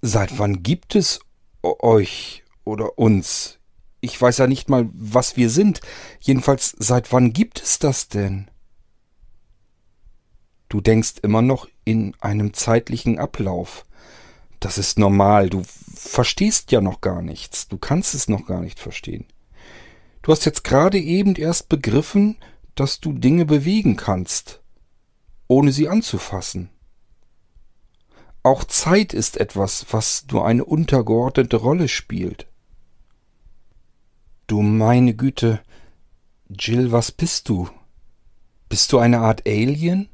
Seit wann gibt es euch oder uns? Ich weiß ja nicht mal, was wir sind. Jedenfalls, seit wann gibt es das denn? Du denkst immer noch in einem zeitlichen Ablauf. Das ist normal. Du verstehst ja noch gar nichts. Du kannst es noch gar nicht verstehen. Du hast jetzt gerade eben erst begriffen, dass du Dinge bewegen kannst, ohne sie anzufassen. Auch Zeit ist etwas, was nur eine untergeordnete Rolle spielt. Du meine Güte, Jill, was bist du? Bist du eine Art Alien?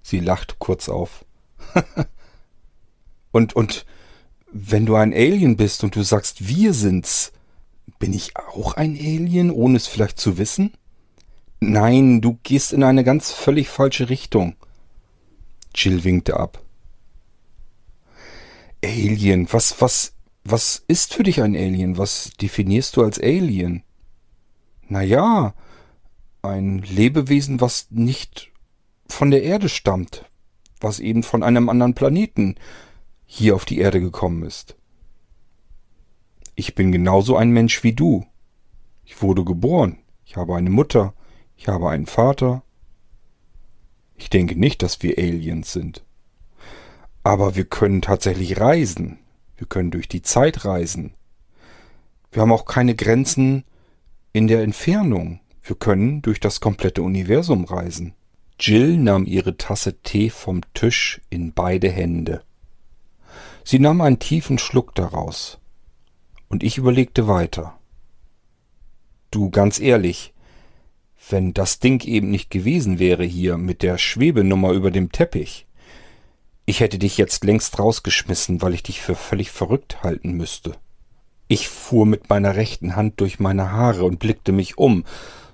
Sie lacht kurz auf. [laughs] und, und, wenn du ein Alien bist und du sagst, wir sind's, bin ich auch ein Alien, ohne es vielleicht zu wissen? Nein, du gehst in eine ganz völlig falsche Richtung. Jill winkte ab. Alien, was, was, was ist für dich ein Alien? Was definierst du als Alien? Na ja, ein Lebewesen, was nicht von der Erde stammt, was eben von einem anderen Planeten hier auf die Erde gekommen ist. Ich bin genauso ein Mensch wie du. Ich wurde geboren. Ich habe eine Mutter. Ich habe einen Vater. Ich denke nicht, dass wir Aliens sind. Aber wir können tatsächlich reisen. Wir können durch die Zeit reisen. Wir haben auch keine Grenzen in der Entfernung. Wir können durch das komplette Universum reisen. Jill nahm ihre Tasse Tee vom Tisch in beide Hände. Sie nahm einen tiefen Schluck daraus Und ich überlegte weiter. Du, ganz ehrlich, wenn das Ding eben nicht gewesen wäre hier mit der Schwebenummer über dem Teppich, ich hätte dich jetzt längst rausgeschmissen, weil ich dich für völlig verrückt halten müsste. Ich fuhr mit meiner rechten Hand durch meine Haare und blickte mich um,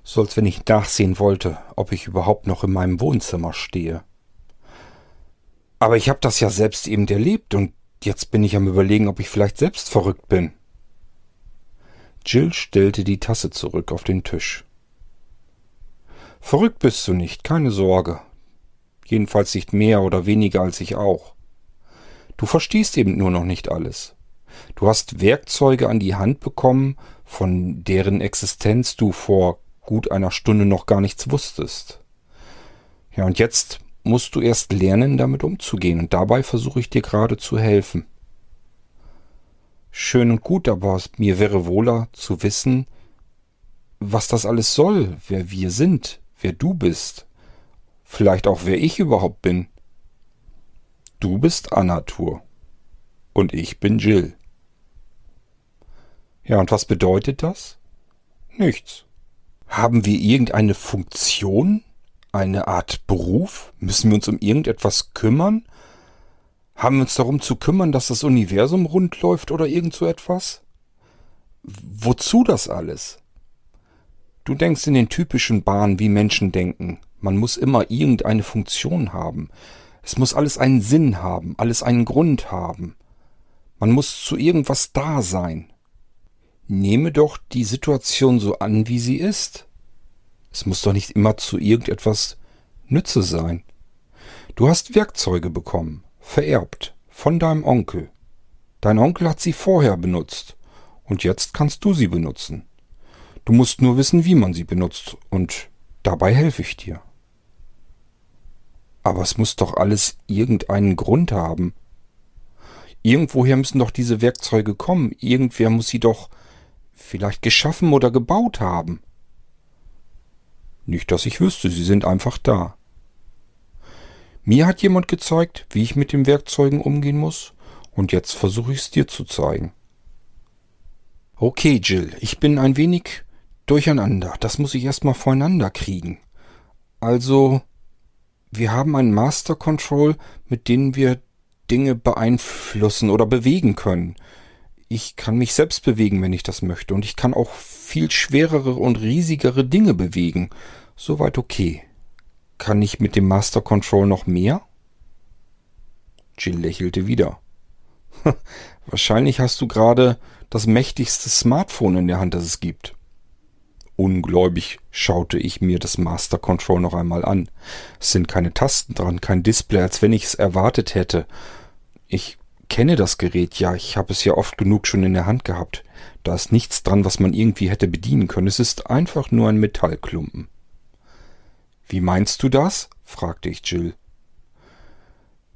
so als wenn ich nachsehen wollte, ob ich überhaupt noch in meinem Wohnzimmer stehe. Aber ich habe das ja selbst eben erlebt und jetzt bin ich am überlegen, ob ich vielleicht selbst verrückt bin. Jill stellte die Tasse zurück auf den Tisch. Verrückt bist du nicht, keine Sorge. Jedenfalls nicht mehr oder weniger als ich auch. Du verstehst eben nur noch nicht alles. Du hast Werkzeuge an die Hand bekommen, von deren Existenz du vor gut einer Stunde noch gar nichts wusstest. Ja, und jetzt musst du erst lernen, damit umzugehen, und dabei versuche ich dir gerade zu helfen. Schön und gut, aber mir wäre wohler zu wissen, was das alles soll, wer wir sind, wer du bist, vielleicht auch wer ich überhaupt bin. Du bist Anatur und ich bin Jill. Ja, und was bedeutet das? Nichts. Haben wir irgendeine Funktion? Eine Art Beruf? Müssen wir uns um irgendetwas kümmern? Haben wir uns darum zu kümmern, dass das Universum rund läuft oder irgend so etwas? Wozu das alles? Du denkst in den typischen Bahnen, wie Menschen denken. Man muss immer irgendeine Funktion haben. Es muss alles einen Sinn haben, alles einen Grund haben. Man muss zu irgendwas da sein. Nehme doch die Situation so an, wie sie ist. Es muss doch nicht immer zu irgendetwas Nütze sein. Du hast Werkzeuge bekommen, vererbt, von deinem Onkel. Dein Onkel hat sie vorher benutzt, und jetzt kannst du sie benutzen. Du musst nur wissen, wie man sie benutzt, und dabei helfe ich dir. Aber es muss doch alles irgendeinen Grund haben. Irgendwoher müssen doch diese Werkzeuge kommen, irgendwer muss sie doch vielleicht geschaffen oder gebaut haben. Nicht, dass ich wüsste, sie sind einfach da. Mir hat jemand gezeigt, wie ich mit den Werkzeugen umgehen muss, und jetzt versuche ich es dir zu zeigen. Okay, Jill, ich bin ein wenig durcheinander. Das muss ich erstmal voreinander kriegen. Also, wir haben ein Master Control, mit dem wir Dinge beeinflussen oder bewegen können ich kann mich selbst bewegen, wenn ich das möchte. Und ich kann auch viel schwerere und riesigere Dinge bewegen. Soweit okay. Kann ich mit dem Master Control noch mehr? Jill lächelte wieder. [laughs] Wahrscheinlich hast du gerade das mächtigste Smartphone in der Hand, das es gibt. Ungläubig schaute ich mir das Master Control noch einmal an. Es sind keine Tasten dran, kein Display, als wenn ich es erwartet hätte. Ich kenne das Gerät ja, ich habe es ja oft genug schon in der Hand gehabt. Da ist nichts dran, was man irgendwie hätte bedienen können. Es ist einfach nur ein Metallklumpen. Wie meinst du das? fragte ich Jill.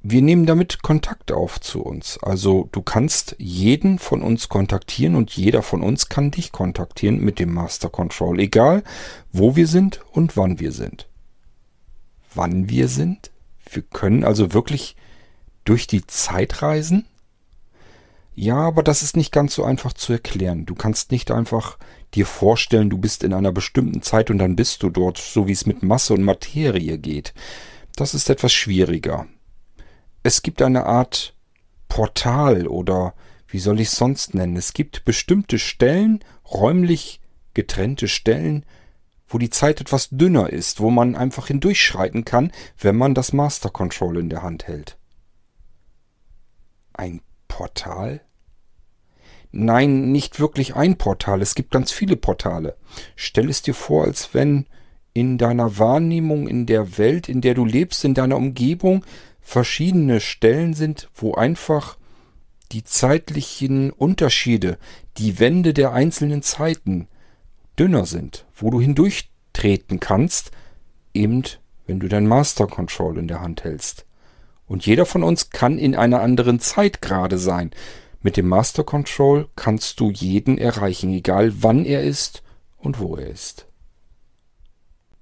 Wir nehmen damit Kontakt auf zu uns. Also du kannst jeden von uns kontaktieren und jeder von uns kann dich kontaktieren mit dem Master Control, egal wo wir sind und wann wir sind. Wann wir sind? Wir können also wirklich durch die Zeit reisen? Ja, aber das ist nicht ganz so einfach zu erklären. Du kannst nicht einfach dir vorstellen, du bist in einer bestimmten Zeit und dann bist du dort, so wie es mit Masse und Materie geht. Das ist etwas schwieriger. Es gibt eine Art Portal oder wie soll ich es sonst nennen? Es gibt bestimmte Stellen, räumlich getrennte Stellen, wo die Zeit etwas dünner ist, wo man einfach hindurchschreiten kann, wenn man das Master Control in der Hand hält. Ein Portal? Nein, nicht wirklich ein Portal. Es gibt ganz viele Portale. Stell es dir vor, als wenn in deiner Wahrnehmung, in der Welt, in der du lebst, in deiner Umgebung verschiedene Stellen sind, wo einfach die zeitlichen Unterschiede, die Wände der einzelnen Zeiten dünner sind, wo du hindurchtreten kannst, eben wenn du dein Master Control in der Hand hältst. Und jeder von uns kann in einer anderen Zeit gerade sein. Mit dem Master Control kannst du jeden erreichen, egal wann er ist und wo er ist.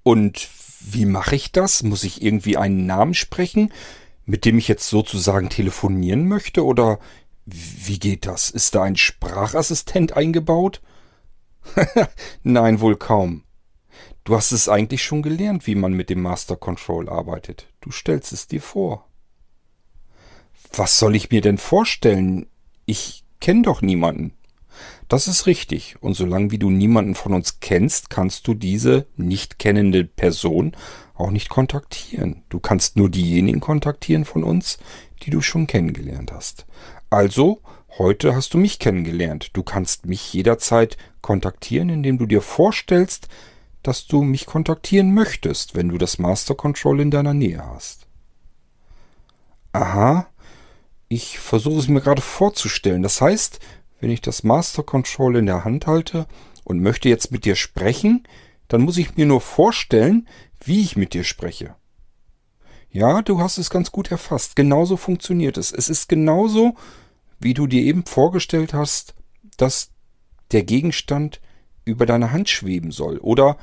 Und wie mache ich das? Muss ich irgendwie einen Namen sprechen, mit dem ich jetzt sozusagen telefonieren möchte? Oder Wie geht das? Ist da ein Sprachassistent eingebaut? [laughs] Nein, wohl kaum. Du hast es eigentlich schon gelernt, wie man mit dem Master Control arbeitet. Du stellst es dir vor. Was soll ich mir denn vorstellen? Ich kenne doch niemanden. Das ist richtig. Und solange wie du niemanden von uns kennst, kannst du diese nicht kennende Person auch nicht kontaktieren. Du kannst nur diejenigen kontaktieren von uns, die du schon kennengelernt hast. Also, heute hast du mich kennengelernt. Du kannst mich jederzeit kontaktieren, indem du dir vorstellst, dass du mich kontaktieren möchtest, wenn du das Master Control in deiner Nähe hast. Aha, ich versuche es mir gerade vorzustellen. Das heißt, wenn ich das Master Control in der Hand halte und möchte jetzt mit dir sprechen, dann muss ich mir nur vorstellen, wie ich mit dir spreche. Ja, du hast es ganz gut erfasst. Genauso funktioniert es. Es ist genauso, wie du dir eben vorgestellt hast, dass der Gegenstand über deine Hand schweben soll. Oder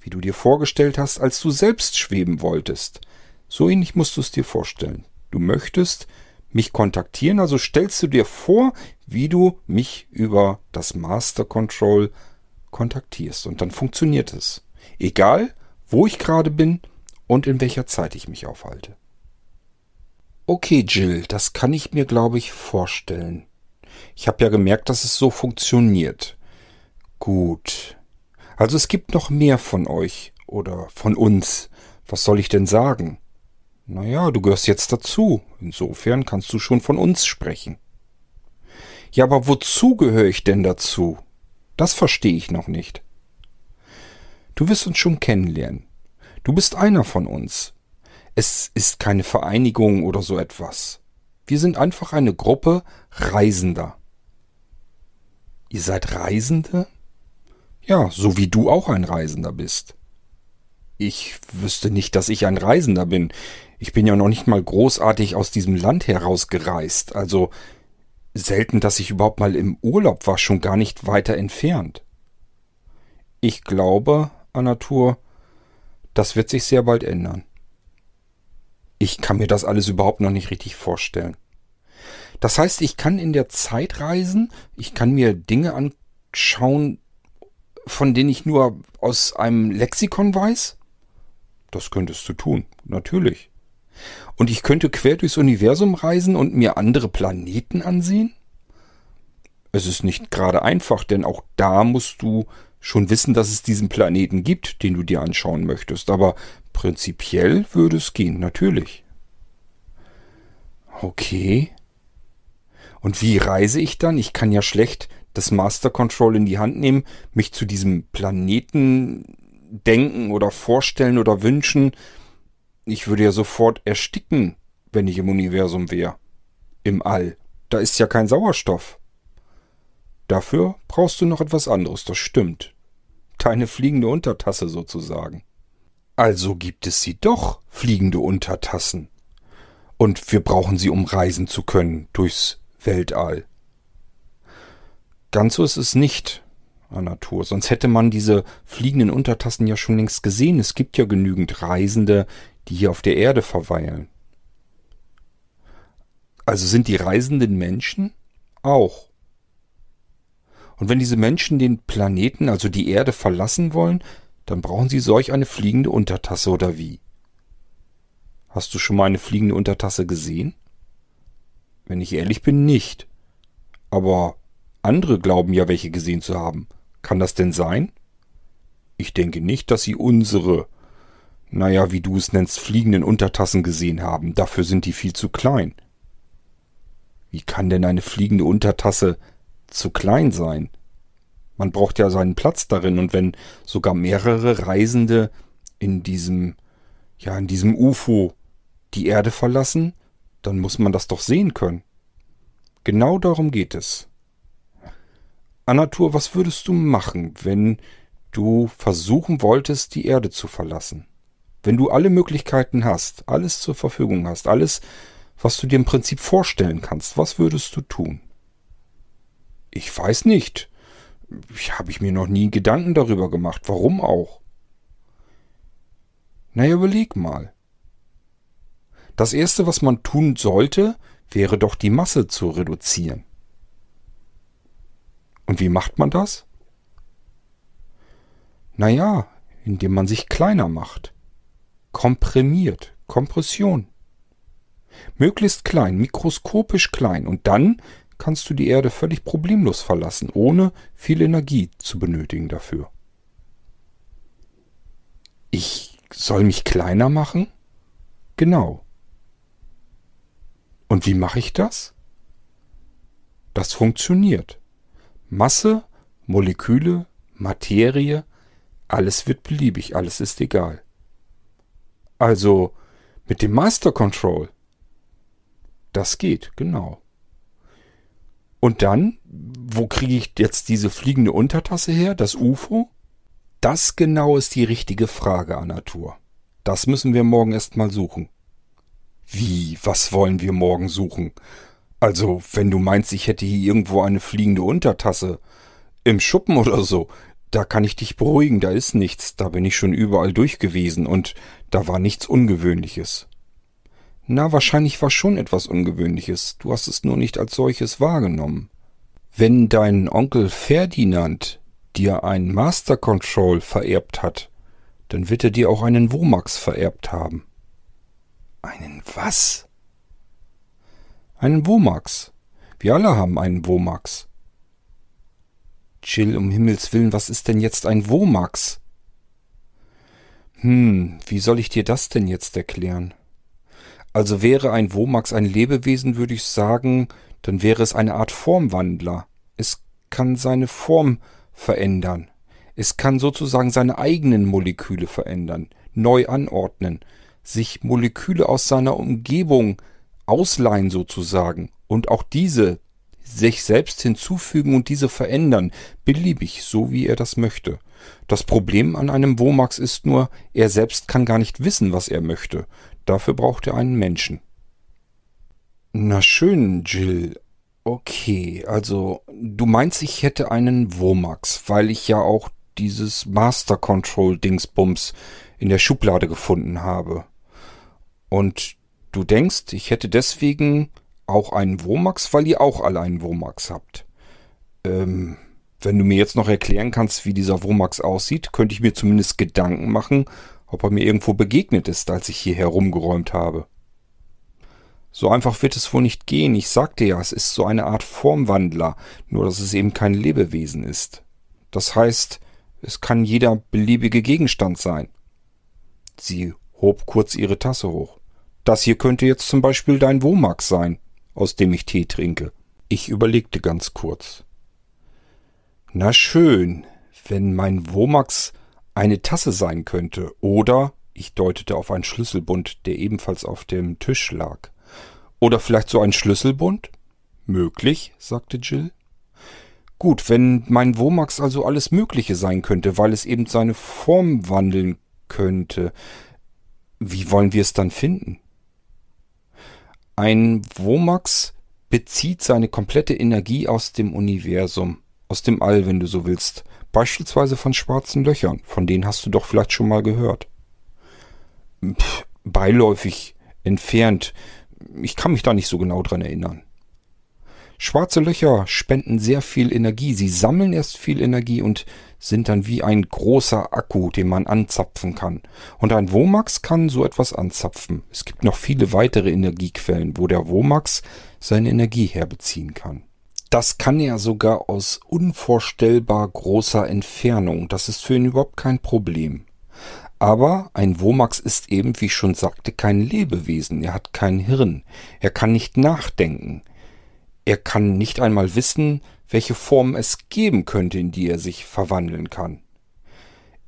wie du dir vorgestellt hast, als du selbst schweben wolltest. So ähnlich musst du es dir vorstellen. Du möchtest mich kontaktieren, also stellst du dir vor, wie du mich über das Master Control kontaktierst. Und dann funktioniert es. Egal, wo ich gerade bin und in welcher Zeit ich mich aufhalte. Okay, Jill, das kann ich mir, glaube ich, vorstellen. Ich habe ja gemerkt, dass es so funktioniert. Gut. Also es gibt noch mehr von euch oder von uns. Was soll ich denn sagen? Naja, du gehörst jetzt dazu. Insofern kannst du schon von uns sprechen. Ja, aber wozu gehöre ich denn dazu? Das verstehe ich noch nicht. Du wirst uns schon kennenlernen. Du bist einer von uns. Es ist keine Vereinigung oder so etwas. Wir sind einfach eine Gruppe Reisender. Ihr seid Reisende? Ja, so wie du auch ein Reisender bist. Ich wüsste nicht, dass ich ein Reisender bin. Ich bin ja noch nicht mal großartig aus diesem Land herausgereist. Also selten, dass ich überhaupt mal im Urlaub war, schon gar nicht weiter entfernt. Ich glaube, Anatur, das wird sich sehr bald ändern. Ich kann mir das alles überhaupt noch nicht richtig vorstellen. Das heißt, ich kann in der Zeit reisen, ich kann mir Dinge anschauen, von denen ich nur aus einem Lexikon weiß? Das könntest du tun, natürlich. Und ich könnte quer durchs Universum reisen und mir andere Planeten ansehen? Es ist nicht gerade einfach, denn auch da musst du schon wissen, dass es diesen Planeten gibt, den du dir anschauen möchtest. Aber prinzipiell würde es gehen, natürlich. Okay. Und wie reise ich dann? Ich kann ja schlecht das Master Control in die Hand nehmen, mich zu diesem Planeten denken oder vorstellen oder wünschen. Ich würde ja sofort ersticken, wenn ich im Universum wäre. Im All. Da ist ja kein Sauerstoff. Dafür brauchst du noch etwas anderes, das stimmt. Deine fliegende Untertasse sozusagen. Also gibt es sie doch, fliegende Untertassen. Und wir brauchen sie, um reisen zu können durchs Weltall. Ganz so ist es nicht an Natur. Sonst hätte man diese fliegenden Untertassen ja schon längst gesehen. Es gibt ja genügend Reisende, die hier auf der Erde verweilen. Also sind die reisenden Menschen auch. Und wenn diese Menschen den Planeten, also die Erde, verlassen wollen, dann brauchen sie solch eine fliegende Untertasse oder wie? Hast du schon mal eine fliegende Untertasse gesehen? Wenn ich ehrlich bin, nicht. Aber andere glauben ja, welche gesehen zu haben. Kann das denn sein? Ich denke nicht, dass sie unsere, naja, wie du es nennst, fliegenden Untertassen gesehen haben. Dafür sind die viel zu klein. Wie kann denn eine fliegende Untertasse zu klein sein? Man braucht ja seinen Platz darin und wenn sogar mehrere Reisende in diesem, ja, in diesem UFO die Erde verlassen, dann muss man das doch sehen können. Genau darum geht es. Anatur, was würdest du machen, wenn du versuchen wolltest, die Erde zu verlassen? Wenn du alle Möglichkeiten hast, alles zur Verfügung hast, alles, was du dir im Prinzip vorstellen kannst, was würdest du tun? Ich weiß nicht. Ich habe ich mir noch nie Gedanken darüber gemacht. Warum auch? Na ja, überleg mal. Das erste, was man tun sollte, wäre doch die Masse zu reduzieren. Und wie macht man das? Naja, indem man sich kleiner macht. Komprimiert. Kompression. Möglichst klein, mikroskopisch klein. Und dann kannst du die Erde völlig problemlos verlassen, ohne viel Energie zu benötigen dafür. Ich soll mich kleiner machen? Genau. Und wie mache ich das? Das funktioniert. Masse, Moleküle, Materie, alles wird beliebig, alles ist egal. Also mit dem Master Control. Das geht, genau. Und dann, wo kriege ich jetzt diese fliegende Untertasse her, das UFO? Das genau ist die richtige Frage, Anatur. Das müssen wir morgen erst mal suchen. Wie, was wollen wir morgen suchen? Also, wenn du meinst, ich hätte hier irgendwo eine fliegende Untertasse, im Schuppen oder so, da kann ich dich beruhigen, da ist nichts, da bin ich schon überall durch gewesen und da war nichts Ungewöhnliches. Na, wahrscheinlich war schon etwas Ungewöhnliches, du hast es nur nicht als solches wahrgenommen. Wenn dein Onkel Ferdinand dir ein Master Control vererbt hat, dann wird er dir auch einen Womax vererbt haben. Einen was? Einen Womax. Wir alle haben einen Womax. Chill, um Himmels willen, was ist denn jetzt ein Womax? Hm, wie soll ich dir das denn jetzt erklären? Also wäre ein Womax ein Lebewesen, würde ich sagen, dann wäre es eine Art Formwandler. Es kann seine Form verändern. Es kann sozusagen seine eigenen Moleküle verändern, neu anordnen, sich Moleküle aus seiner Umgebung ausleihen sozusagen und auch diese sich selbst hinzufügen und diese verändern, beliebig, so wie er das möchte. Das Problem an einem Womax ist nur, er selbst kann gar nicht wissen, was er möchte. Dafür braucht er einen Menschen. Na schön, Jill. Okay, also du meinst, ich hätte einen Womax, weil ich ja auch dieses Master Control Dingsbums in der Schublade gefunden habe. Und du denkst, ich hätte deswegen auch einen Womax, weil ihr auch alle einen Womax habt. Ähm, wenn du mir jetzt noch erklären kannst, wie dieser Womax aussieht, könnte ich mir zumindest Gedanken machen, ob er mir irgendwo begegnet ist, als ich hier herumgeräumt habe. So einfach wird es wohl nicht gehen. Ich sagte ja, es ist so eine Art Formwandler, nur dass es eben kein Lebewesen ist. Das heißt, es kann jeder beliebige Gegenstand sein. Sie hob kurz ihre Tasse hoch. Das hier könnte jetzt zum Beispiel dein Womax sein aus dem ich Tee trinke. Ich überlegte ganz kurz. Na schön, wenn mein Womax eine Tasse sein könnte, oder ich deutete auf einen Schlüsselbund, der ebenfalls auf dem Tisch lag. Oder vielleicht so ein Schlüsselbund? Möglich, sagte Jill. Gut, wenn mein Womax also alles Mögliche sein könnte, weil es eben seine Form wandeln könnte, wie wollen wir es dann finden? Ein Womax bezieht seine komplette Energie aus dem Universum, aus dem All, wenn du so willst. Beispielsweise von schwarzen Löchern, von denen hast du doch vielleicht schon mal gehört. Pff, beiläufig, entfernt. Ich kann mich da nicht so genau dran erinnern. Schwarze Löcher spenden sehr viel Energie. Sie sammeln erst viel Energie und sind dann wie ein großer Akku, den man anzapfen kann. Und ein Womax kann so etwas anzapfen. Es gibt noch viele weitere Energiequellen, wo der Womax seine Energie herbeziehen kann. Das kann er sogar aus unvorstellbar großer Entfernung. Das ist für ihn überhaupt kein Problem. Aber ein Womax ist eben, wie ich schon sagte, kein Lebewesen. Er hat kein Hirn. Er kann nicht nachdenken. Er kann nicht einmal wissen, welche Form es geben könnte, in die er sich verwandeln kann.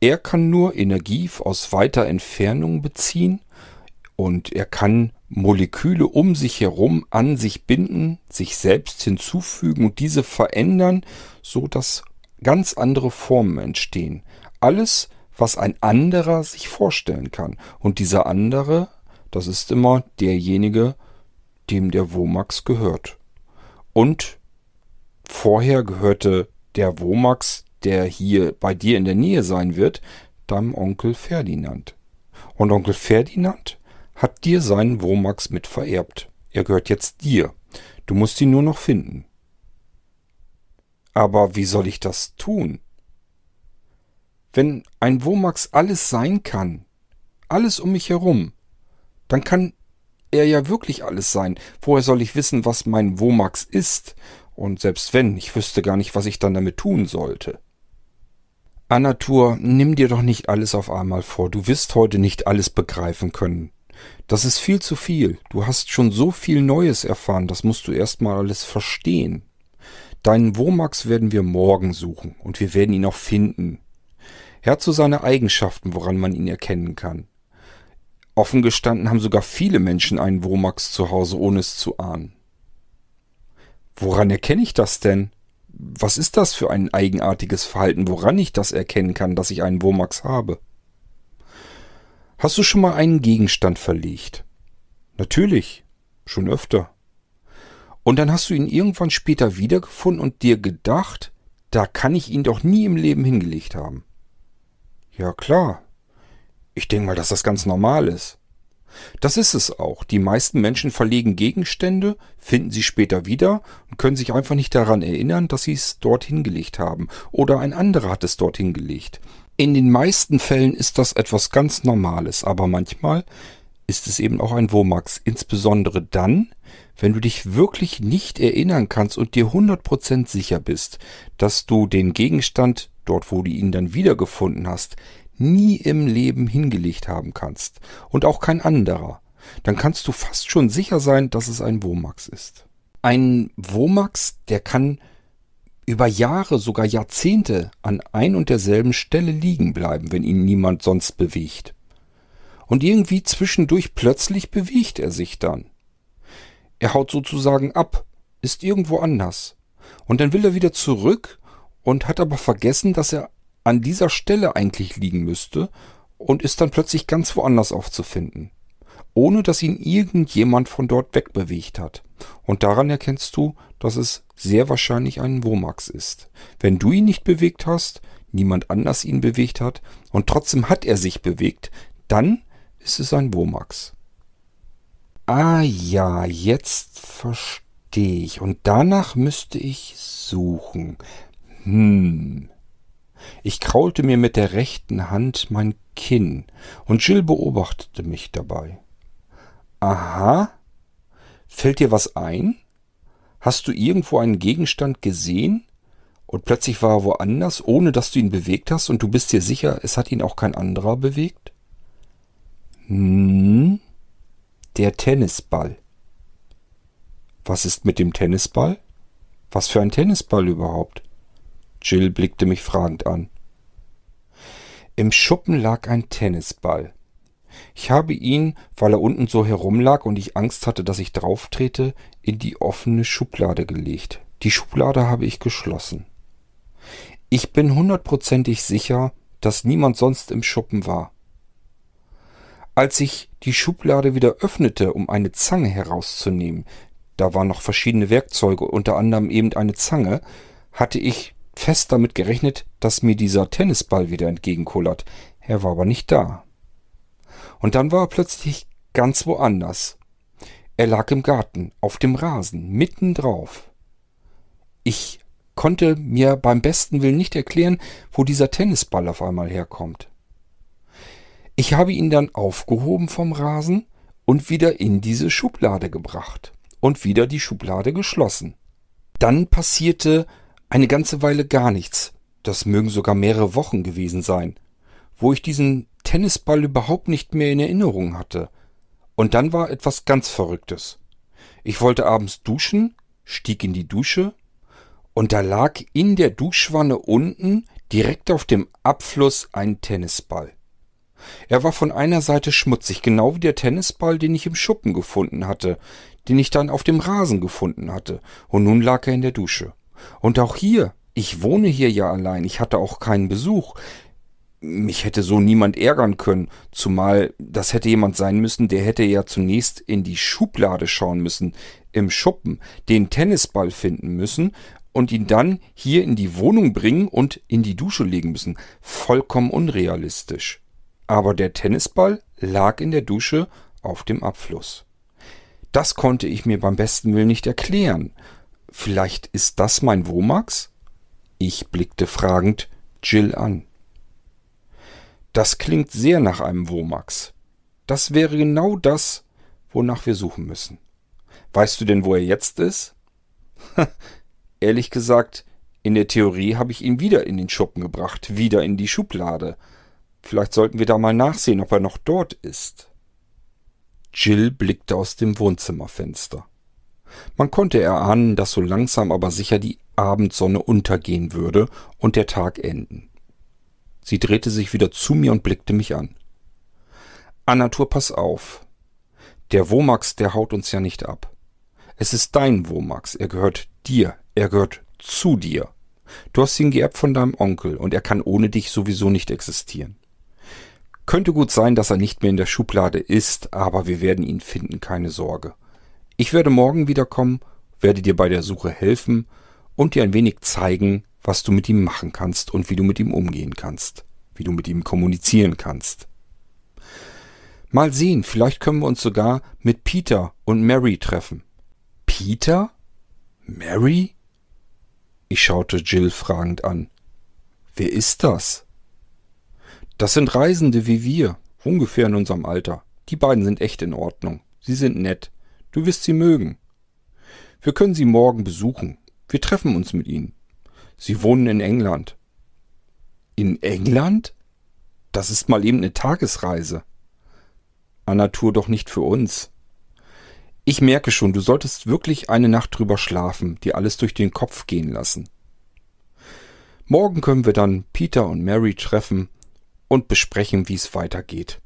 Er kann nur Energie aus weiter Entfernung beziehen und er kann Moleküle um sich herum an sich binden, sich selbst hinzufügen und diese verändern, so dass ganz andere Formen entstehen. Alles, was ein anderer sich vorstellen kann. Und dieser andere, das ist immer derjenige, dem der Womax gehört. Und vorher gehörte der Womax, der hier bei dir in der Nähe sein wird, deinem Onkel Ferdinand. Und Onkel Ferdinand hat dir seinen Womax mit vererbt. Er gehört jetzt dir. Du musst ihn nur noch finden. Aber wie soll ich das tun? Wenn ein Womax alles sein kann, alles um mich herum, dann kann er ja wirklich alles sein. Woher soll ich wissen, was mein Womax ist? Und selbst wenn, ich wüsste gar nicht, was ich dann damit tun sollte. Anatur, nimm dir doch nicht alles auf einmal vor. Du wirst heute nicht alles begreifen können. Das ist viel zu viel. Du hast schon so viel Neues erfahren, das musst du erstmal alles verstehen. Deinen Womax werden wir morgen suchen und wir werden ihn auch finden. Er hat so seine Eigenschaften, woran man ihn erkennen kann. Offen gestanden haben sogar viele Menschen einen Womax zu Hause, ohne es zu ahnen. Woran erkenne ich das denn? Was ist das für ein eigenartiges Verhalten, woran ich das erkennen kann, dass ich einen Womax habe? Hast du schon mal einen Gegenstand verlegt? Natürlich, schon öfter. Und dann hast du ihn irgendwann später wiedergefunden und dir gedacht, da kann ich ihn doch nie im Leben hingelegt haben. Ja klar. Ich denke mal, dass das ganz normal ist. Das ist es auch. Die meisten Menschen verlegen Gegenstände, finden sie später wieder und können sich einfach nicht daran erinnern, dass sie es dort hingelegt haben oder ein anderer hat es dort hingelegt. In den meisten Fällen ist das etwas ganz Normales, aber manchmal ist es eben auch ein Womax, insbesondere dann, wenn du dich wirklich nicht erinnern kannst und dir 100% sicher bist, dass du den Gegenstand, dort wo du ihn dann wiedergefunden hast, nie im Leben hingelegt haben kannst und auch kein anderer, dann kannst du fast schon sicher sein, dass es ein Womax ist. Ein Womax, der kann über Jahre, sogar Jahrzehnte an ein und derselben Stelle liegen bleiben, wenn ihn niemand sonst bewegt. Und irgendwie zwischendurch plötzlich bewegt er sich dann. Er haut sozusagen ab, ist irgendwo anders. Und dann will er wieder zurück und hat aber vergessen, dass er an dieser Stelle eigentlich liegen müsste und ist dann plötzlich ganz woanders aufzufinden, ohne dass ihn irgendjemand von dort wegbewegt hat. Und daran erkennst du, dass es sehr wahrscheinlich ein Womax ist. Wenn du ihn nicht bewegt hast, niemand anders ihn bewegt hat und trotzdem hat er sich bewegt, dann ist es ein Womax. Ah ja, jetzt verstehe ich. Und danach müsste ich suchen. Hm. Ich kraulte mir mit der rechten Hand mein Kinn, und Jill beobachtete mich dabei. Aha. Fällt dir was ein? Hast du irgendwo einen Gegenstand gesehen? Und plötzlich war er woanders, ohne dass du ihn bewegt hast, und du bist dir sicher, es hat ihn auch kein anderer bewegt? Hm. Der Tennisball. Was ist mit dem Tennisball? Was für ein Tennisball überhaupt? Jill blickte mich fragend an. Im Schuppen lag ein Tennisball. Ich habe ihn, weil er unten so herumlag und ich Angst hatte, dass ich drauftrete, in die offene Schublade gelegt. Die Schublade habe ich geschlossen. Ich bin hundertprozentig sicher, dass niemand sonst im Schuppen war. Als ich die Schublade wieder öffnete, um eine Zange herauszunehmen, da waren noch verschiedene Werkzeuge, unter anderem eben eine Zange, hatte ich fest damit gerechnet, dass mir dieser Tennisball wieder entgegenkullert. Er war aber nicht da. Und dann war er plötzlich ganz woanders. Er lag im Garten, auf dem Rasen, mitten drauf. Ich konnte mir beim besten Willen nicht erklären, wo dieser Tennisball auf einmal herkommt. Ich habe ihn dann aufgehoben vom Rasen und wieder in diese Schublade gebracht und wieder die Schublade geschlossen. Dann passierte eine ganze Weile gar nichts. Das mögen sogar mehrere Wochen gewesen sein, wo ich diesen Tennisball überhaupt nicht mehr in Erinnerung hatte. Und dann war etwas ganz Verrücktes. Ich wollte abends duschen, stieg in die Dusche, und da lag in der Duschwanne unten direkt auf dem Abfluss ein Tennisball. Er war von einer Seite schmutzig, genau wie der Tennisball, den ich im Schuppen gefunden hatte, den ich dann auf dem Rasen gefunden hatte, und nun lag er in der Dusche. Und auch hier, ich wohne hier ja allein, ich hatte auch keinen Besuch. Mich hätte so niemand ärgern können, zumal das hätte jemand sein müssen, der hätte ja zunächst in die Schublade schauen müssen, im Schuppen, den Tennisball finden müssen und ihn dann hier in die Wohnung bringen und in die Dusche legen müssen. Vollkommen unrealistisch. Aber der Tennisball lag in der Dusche auf dem Abfluss. Das konnte ich mir beim besten Willen nicht erklären. Vielleicht ist das mein Womax? Ich blickte fragend Jill an. Das klingt sehr nach einem Womax. Das wäre genau das, wonach wir suchen müssen. Weißt du denn, wo er jetzt ist? [laughs] Ehrlich gesagt, in der Theorie habe ich ihn wieder in den Schuppen gebracht, wieder in die Schublade. Vielleicht sollten wir da mal nachsehen, ob er noch dort ist. Jill blickte aus dem Wohnzimmerfenster. Man konnte erahnen, dass so langsam aber sicher die Abendsonne untergehen würde und der Tag enden. Sie drehte sich wieder zu mir und blickte mich an. Annatur, pass auf. Der Womax, der haut uns ja nicht ab. Es ist dein Womax, er gehört dir, er gehört zu dir. Du hast ihn geerbt von deinem Onkel und er kann ohne dich sowieso nicht existieren. Könnte gut sein, dass er nicht mehr in der Schublade ist, aber wir werden ihn finden, keine Sorge. Ich werde morgen wiederkommen, werde dir bei der Suche helfen und dir ein wenig zeigen, was du mit ihm machen kannst und wie du mit ihm umgehen kannst, wie du mit ihm kommunizieren kannst. Mal sehen, vielleicht können wir uns sogar mit Peter und Mary treffen. Peter? Mary? Ich schaute Jill fragend an. Wer ist das? Das sind Reisende wie wir, ungefähr in unserem Alter. Die beiden sind echt in Ordnung. Sie sind nett. Du wirst sie mögen. Wir können sie morgen besuchen. Wir treffen uns mit ihnen. Sie wohnen in England. In England? Das ist mal eben eine Tagesreise. An Natur doch nicht für uns. Ich merke schon, du solltest wirklich eine Nacht drüber schlafen, dir alles durch den Kopf gehen lassen. Morgen können wir dann Peter und Mary treffen und besprechen, wie es weitergeht.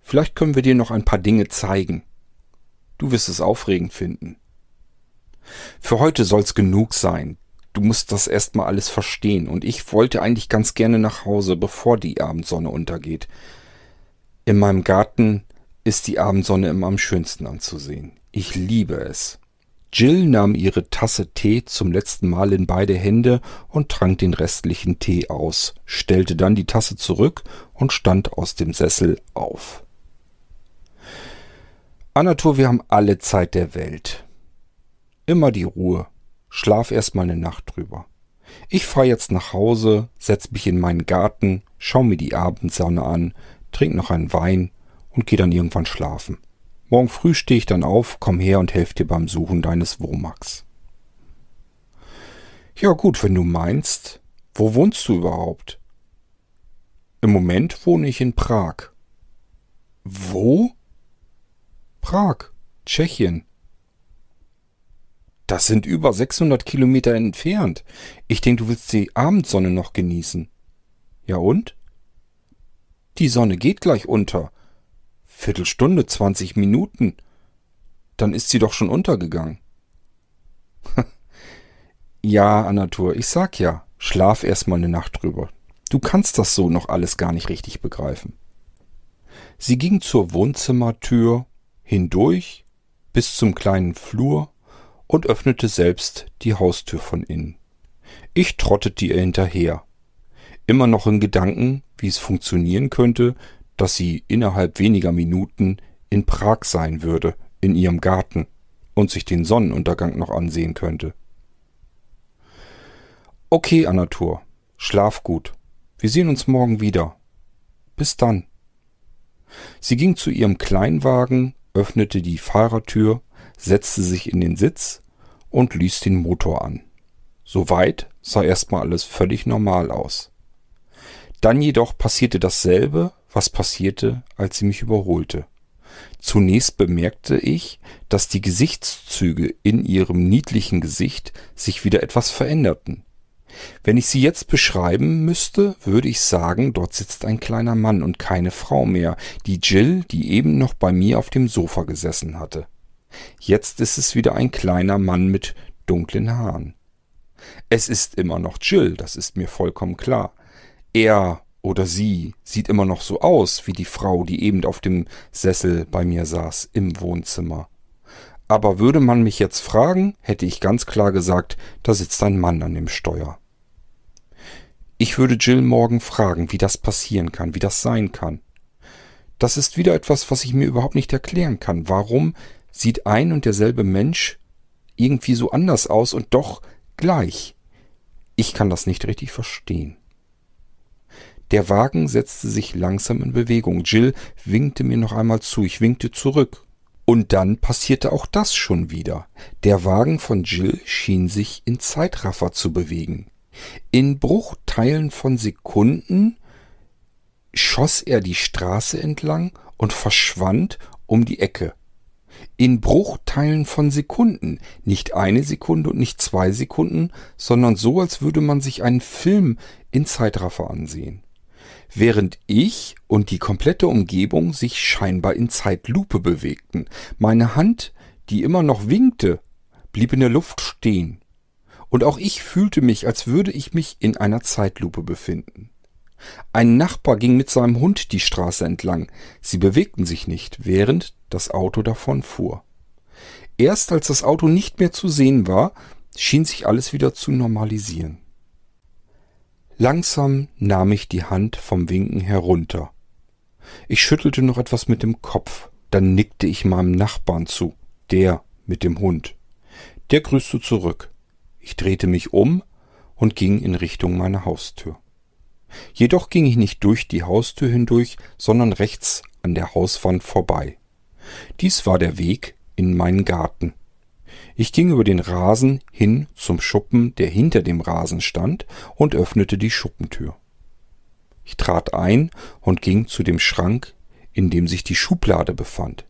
Vielleicht können wir dir noch ein paar Dinge zeigen. Du wirst es aufregend finden. Für heute soll's genug sein. Du musst das erstmal alles verstehen und ich wollte eigentlich ganz gerne nach Hause, bevor die Abendsonne untergeht. In meinem Garten ist die Abendsonne immer am schönsten anzusehen. Ich liebe es. Jill nahm ihre Tasse Tee zum letzten Mal in beide Hände und trank den restlichen Tee aus, stellte dann die Tasse zurück und stand aus dem Sessel auf. Anatur, wir haben alle Zeit der Welt. Immer die Ruhe. Schlaf erst mal eine Nacht drüber. Ich fahr jetzt nach Hause, setz mich in meinen Garten, schau mir die Abendsonne an, trink noch einen Wein und geh dann irgendwann schlafen. Morgen früh stehe ich dann auf, komm her und helf dir beim Suchen deines Womax. Ja gut, wenn du meinst. Wo wohnst du überhaupt? Im Moment wohne ich in Prag. Wo? Prag, Tschechien. Das sind über 600 Kilometer entfernt. Ich denke, du willst die Abendsonne noch genießen. Ja und? Die Sonne geht gleich unter. Viertelstunde, 20 Minuten. Dann ist sie doch schon untergegangen. [laughs] ja, Anatur, ich sag ja, schlaf erst mal eine Nacht drüber. Du kannst das so noch alles gar nicht richtig begreifen. Sie ging zur Wohnzimmertür hindurch bis zum kleinen Flur und öffnete selbst die Haustür von innen. Ich trottete ihr hinterher, immer noch in Gedanken, wie es funktionieren könnte, dass sie innerhalb weniger Minuten in Prag sein würde, in ihrem Garten, und sich den Sonnenuntergang noch ansehen könnte. Okay, Anatur, schlaf gut. Wir sehen uns morgen wieder. Bis dann. Sie ging zu ihrem Kleinwagen, öffnete die Fahrertür, setzte sich in den Sitz und ließ den Motor an. Soweit sah erstmal alles völlig normal aus. Dann jedoch passierte dasselbe, was passierte, als sie mich überholte. Zunächst bemerkte ich, dass die Gesichtszüge in ihrem niedlichen Gesicht sich wieder etwas veränderten. Wenn ich sie jetzt beschreiben müsste, würde ich sagen, dort sitzt ein kleiner Mann und keine Frau mehr, die Jill, die eben noch bei mir auf dem Sofa gesessen hatte. Jetzt ist es wieder ein kleiner Mann mit dunklen Haaren. Es ist immer noch Jill, das ist mir vollkommen klar. Er oder sie sieht immer noch so aus wie die Frau, die eben auf dem Sessel bei mir saß im Wohnzimmer. Aber würde man mich jetzt fragen, hätte ich ganz klar gesagt, da sitzt ein Mann an dem Steuer. Ich würde Jill morgen fragen, wie das passieren kann, wie das sein kann. Das ist wieder etwas, was ich mir überhaupt nicht erklären kann. Warum sieht ein und derselbe Mensch irgendwie so anders aus und doch gleich. Ich kann das nicht richtig verstehen. Der Wagen setzte sich langsam in Bewegung. Jill winkte mir noch einmal zu, ich winkte zurück. Und dann passierte auch das schon wieder. Der Wagen von Jill schien sich in Zeitraffer zu bewegen. In Bruchteilen von Sekunden schoss er die Straße entlang und verschwand um die Ecke. In Bruchteilen von Sekunden, nicht eine Sekunde und nicht zwei Sekunden, sondern so, als würde man sich einen Film in Zeitraffer ansehen. Während ich und die komplette Umgebung sich scheinbar in Zeitlupe bewegten. Meine Hand, die immer noch winkte, blieb in der Luft stehen. Und auch ich fühlte mich, als würde ich mich in einer Zeitlupe befinden. Ein Nachbar ging mit seinem Hund die Straße entlang. Sie bewegten sich nicht, während das Auto davon fuhr. Erst als das Auto nicht mehr zu sehen war, schien sich alles wieder zu normalisieren. Langsam nahm ich die Hand vom Winken herunter. Ich schüttelte noch etwas mit dem Kopf, dann nickte ich meinem Nachbarn zu, der mit dem Hund. Der grüßte zurück. Ich drehte mich um und ging in Richtung meiner Haustür. Jedoch ging ich nicht durch die Haustür hindurch, sondern rechts an der Hauswand vorbei. Dies war der Weg in meinen Garten. Ich ging über den Rasen hin zum Schuppen, der hinter dem Rasen stand, und öffnete die Schuppentür. Ich trat ein und ging zu dem Schrank, in dem sich die Schublade befand.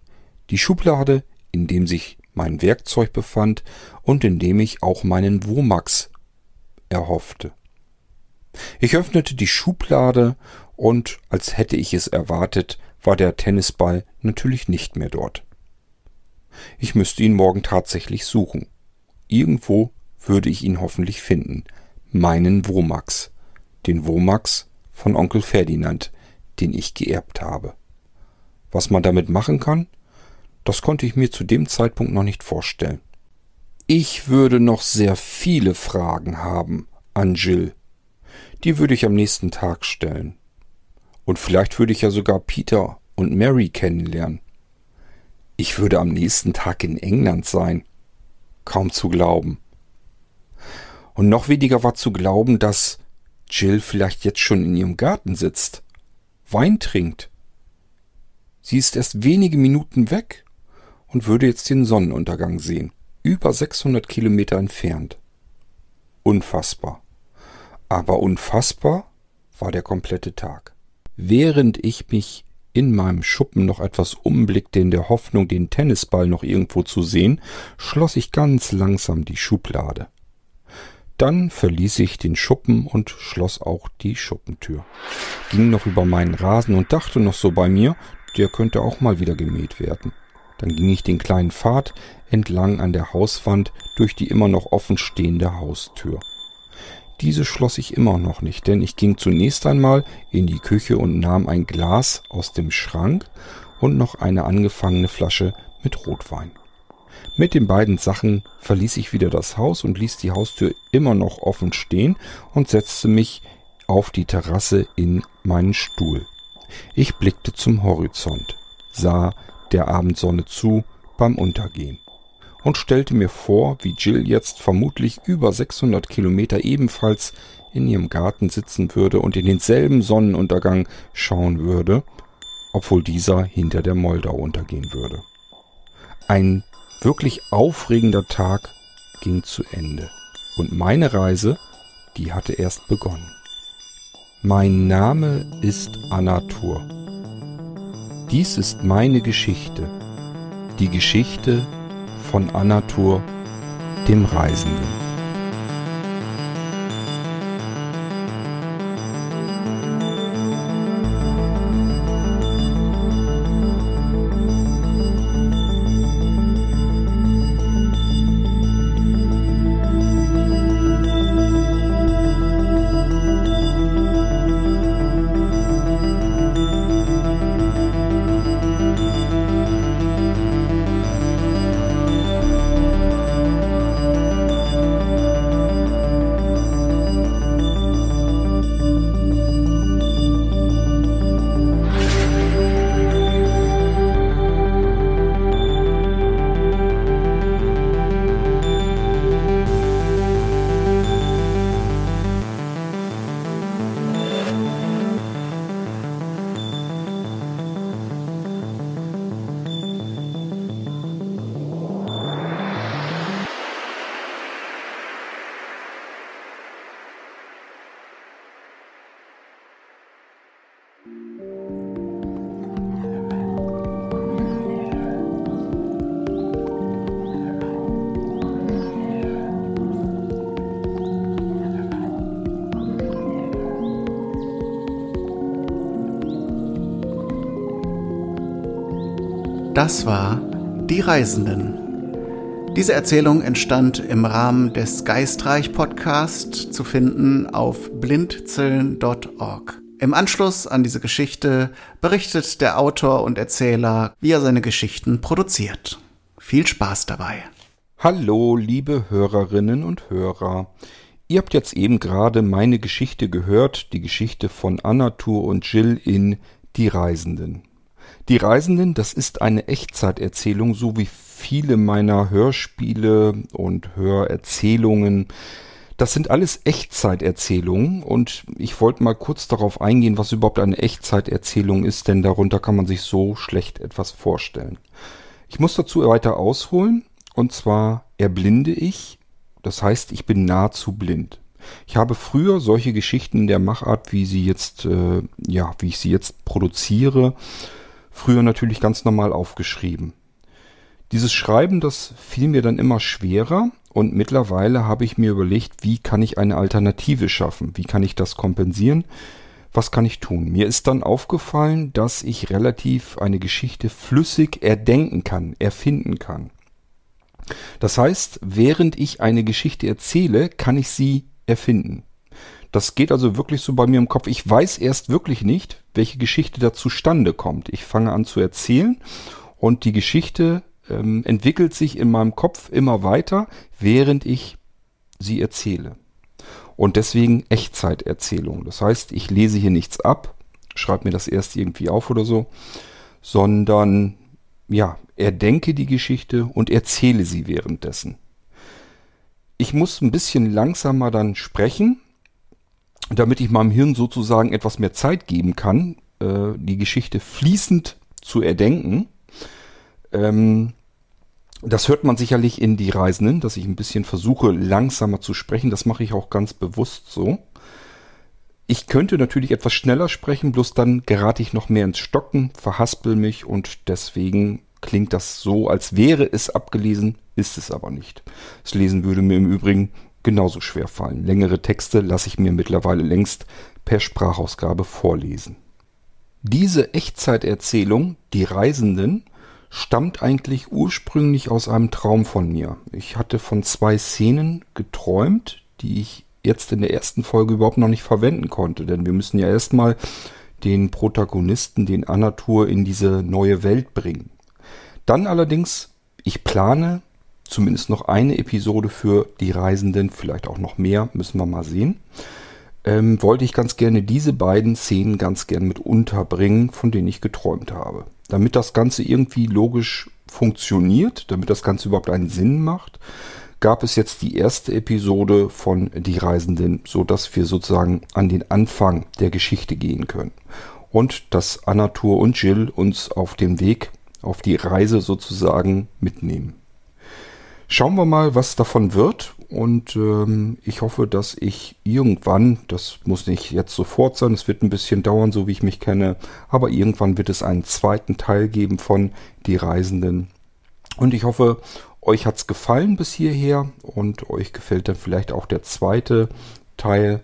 Die Schublade, in dem sich mein Werkzeug befand und in dem ich auch meinen Womax erhoffte. Ich öffnete die Schublade und, als hätte ich es erwartet, war der Tennisball natürlich nicht mehr dort. Ich müsste ihn morgen tatsächlich suchen. Irgendwo würde ich ihn hoffentlich finden. Meinen Womax. Den Womax von Onkel Ferdinand, den ich geerbt habe. Was man damit machen kann, das konnte ich mir zu dem Zeitpunkt noch nicht vorstellen. Ich würde noch sehr viele Fragen haben an Jill. Die würde ich am nächsten Tag stellen. Und vielleicht würde ich ja sogar Peter und Mary kennenlernen. Ich würde am nächsten Tag in England sein. Kaum zu glauben. Und noch weniger war zu glauben, dass Jill vielleicht jetzt schon in ihrem Garten sitzt, Wein trinkt. Sie ist erst wenige Minuten weg und würde jetzt den Sonnenuntergang sehen, über 600 Kilometer entfernt. Unfassbar. Aber unfassbar war der komplette Tag. Während ich mich in meinem Schuppen noch etwas umblickte in der Hoffnung, den Tennisball noch irgendwo zu sehen, schloss ich ganz langsam die Schublade. Dann verließ ich den Schuppen und schloss auch die Schuppentür. Ging noch über meinen Rasen und dachte noch so bei mir, der könnte auch mal wieder gemäht werden. Dann ging ich den kleinen Pfad entlang an der Hauswand durch die immer noch offen stehende Haustür. Diese schloss ich immer noch nicht, denn ich ging zunächst einmal in die Küche und nahm ein Glas aus dem Schrank und noch eine angefangene Flasche mit Rotwein. Mit den beiden Sachen verließ ich wieder das Haus und ließ die Haustür immer noch offen stehen und setzte mich auf die Terrasse in meinen Stuhl. Ich blickte zum Horizont, sah der Abendsonne zu beim Untergehen und stellte mir vor, wie Jill jetzt vermutlich über 600 Kilometer ebenfalls in ihrem Garten sitzen würde und in denselben Sonnenuntergang schauen würde, obwohl dieser hinter der Moldau untergehen würde. Ein wirklich aufregender Tag ging zu Ende und meine Reise, die hatte erst begonnen. Mein Name ist Anatur. Dies ist meine Geschichte, die Geschichte von Anatur, dem Reisenden. Das war Die Reisenden. Diese Erzählung entstand im Rahmen des Geistreich Podcast zu finden auf blindzellen.org. Im Anschluss an diese Geschichte berichtet der Autor und Erzähler, wie er seine Geschichten produziert. Viel Spaß dabei. Hallo, liebe Hörerinnen und Hörer. Ihr habt jetzt eben gerade meine Geschichte gehört, die Geschichte von Anatur und Jill in Die Reisenden. Die Reisenden, das ist eine Echtzeiterzählung, so wie viele meiner Hörspiele und Hörerzählungen. Das sind alles Echtzeiterzählungen und ich wollte mal kurz darauf eingehen, was überhaupt eine Echtzeiterzählung ist, denn darunter kann man sich so schlecht etwas vorstellen. Ich muss dazu weiter ausholen und zwar erblinde ich, das heißt, ich bin nahezu blind. Ich habe früher solche Geschichten der Machart, wie sie jetzt, äh, ja, wie ich sie jetzt produziere, früher natürlich ganz normal aufgeschrieben. Dieses Schreiben, das fiel mir dann immer schwerer und mittlerweile habe ich mir überlegt, wie kann ich eine Alternative schaffen? Wie kann ich das kompensieren? Was kann ich tun? Mir ist dann aufgefallen, dass ich relativ eine Geschichte flüssig erdenken kann, erfinden kann. Das heißt, während ich eine Geschichte erzähle, kann ich sie erfinden. Das geht also wirklich so bei mir im Kopf. Ich weiß erst wirklich nicht, welche Geschichte da zustande kommt. Ich fange an zu erzählen und die Geschichte ähm, entwickelt sich in meinem Kopf immer weiter, während ich sie erzähle. Und deswegen Echtzeiterzählung. Das heißt, ich lese hier nichts ab, schreibe mir das erst irgendwie auf oder so, sondern ja, erdenke die Geschichte und erzähle sie währenddessen. Ich muss ein bisschen langsamer dann sprechen, damit ich meinem Hirn sozusagen etwas mehr Zeit geben kann, äh, die Geschichte fließend zu erdenken. Ähm, das hört man sicherlich in die Reisenden, dass ich ein bisschen versuche, langsamer zu sprechen. Das mache ich auch ganz bewusst so. Ich könnte natürlich etwas schneller sprechen, bloß dann gerate ich noch mehr ins Stocken, verhaspel mich und deswegen klingt das so, als wäre es abgelesen, ist es aber nicht. Das Lesen würde mir im Übrigen genauso schwer fallen. Längere Texte lasse ich mir mittlerweile längst per Sprachausgabe vorlesen. Diese Echtzeiterzählung, Die Reisenden, stammt eigentlich ursprünglich aus einem Traum von mir. Ich hatte von zwei Szenen geträumt, die ich jetzt in der ersten Folge überhaupt noch nicht verwenden konnte, denn wir müssen ja erstmal den Protagonisten, den Anatur, in diese neue Welt bringen. Dann allerdings, ich plane zumindest noch eine Episode für die Reisenden, vielleicht auch noch mehr, müssen wir mal sehen. Ähm, wollte ich ganz gerne diese beiden Szenen ganz gern mit unterbringen, von denen ich geträumt habe. Damit das Ganze irgendwie logisch funktioniert, damit das Ganze überhaupt einen Sinn macht, gab es jetzt die erste Episode von Die Reisenden, so dass wir sozusagen an den Anfang der Geschichte gehen können. Und dass Anatur und Jill uns auf dem Weg, auf die Reise sozusagen mitnehmen. Schauen wir mal, was davon wird. Und ähm, ich hoffe, dass ich irgendwann, das muss nicht jetzt sofort sein, es wird ein bisschen dauern, so wie ich mich kenne, aber irgendwann wird es einen zweiten Teil geben von Die Reisenden. Und ich hoffe, euch hat's gefallen bis hierher und euch gefällt dann vielleicht auch der zweite Teil.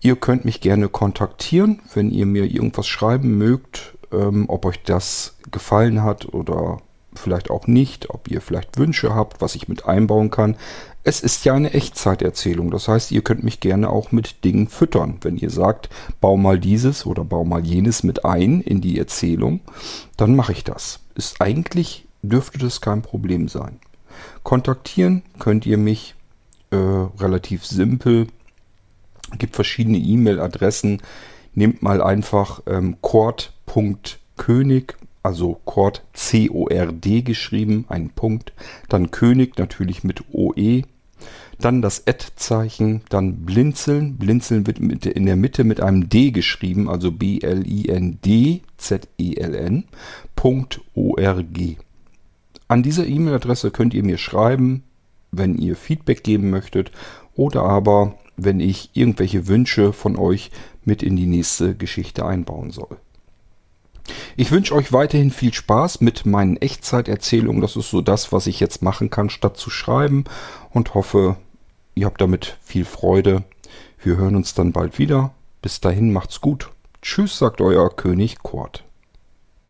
Ihr könnt mich gerne kontaktieren, wenn ihr mir irgendwas schreiben mögt, ähm, ob euch das gefallen hat oder vielleicht auch nicht, ob ihr vielleicht Wünsche habt, was ich mit einbauen kann. Es ist ja eine Echtzeiterzählung, das heißt, ihr könnt mich gerne auch mit Dingen füttern. Wenn ihr sagt, bau mal dieses oder bau mal jenes mit ein in die Erzählung, dann mache ich das. Ist eigentlich dürfte das kein Problem sein. Kontaktieren könnt ihr mich äh, relativ simpel. Gibt verschiedene E-Mail-Adressen. Nehmt mal einfach ähm, cord.könig also Cord C-O-R-D geschrieben, ein Punkt, dann König natürlich mit O-E, dann das Ad-Zeichen, dann Blinzeln, Blinzeln wird mit, in der Mitte mit einem D geschrieben, also B-L-I-N-D-Z-E-L-N, Punkt O-R-G. An dieser E-Mail-Adresse könnt ihr mir schreiben, wenn ihr Feedback geben möchtet oder aber wenn ich irgendwelche Wünsche von euch mit in die nächste Geschichte einbauen soll. Ich wünsche euch weiterhin viel Spaß mit meinen Echtzeiterzählungen. Das ist so das, was ich jetzt machen kann, statt zu schreiben. Und hoffe, ihr habt damit viel Freude. Wir hören uns dann bald wieder. Bis dahin macht's gut. Tschüss, sagt euer König Kurt.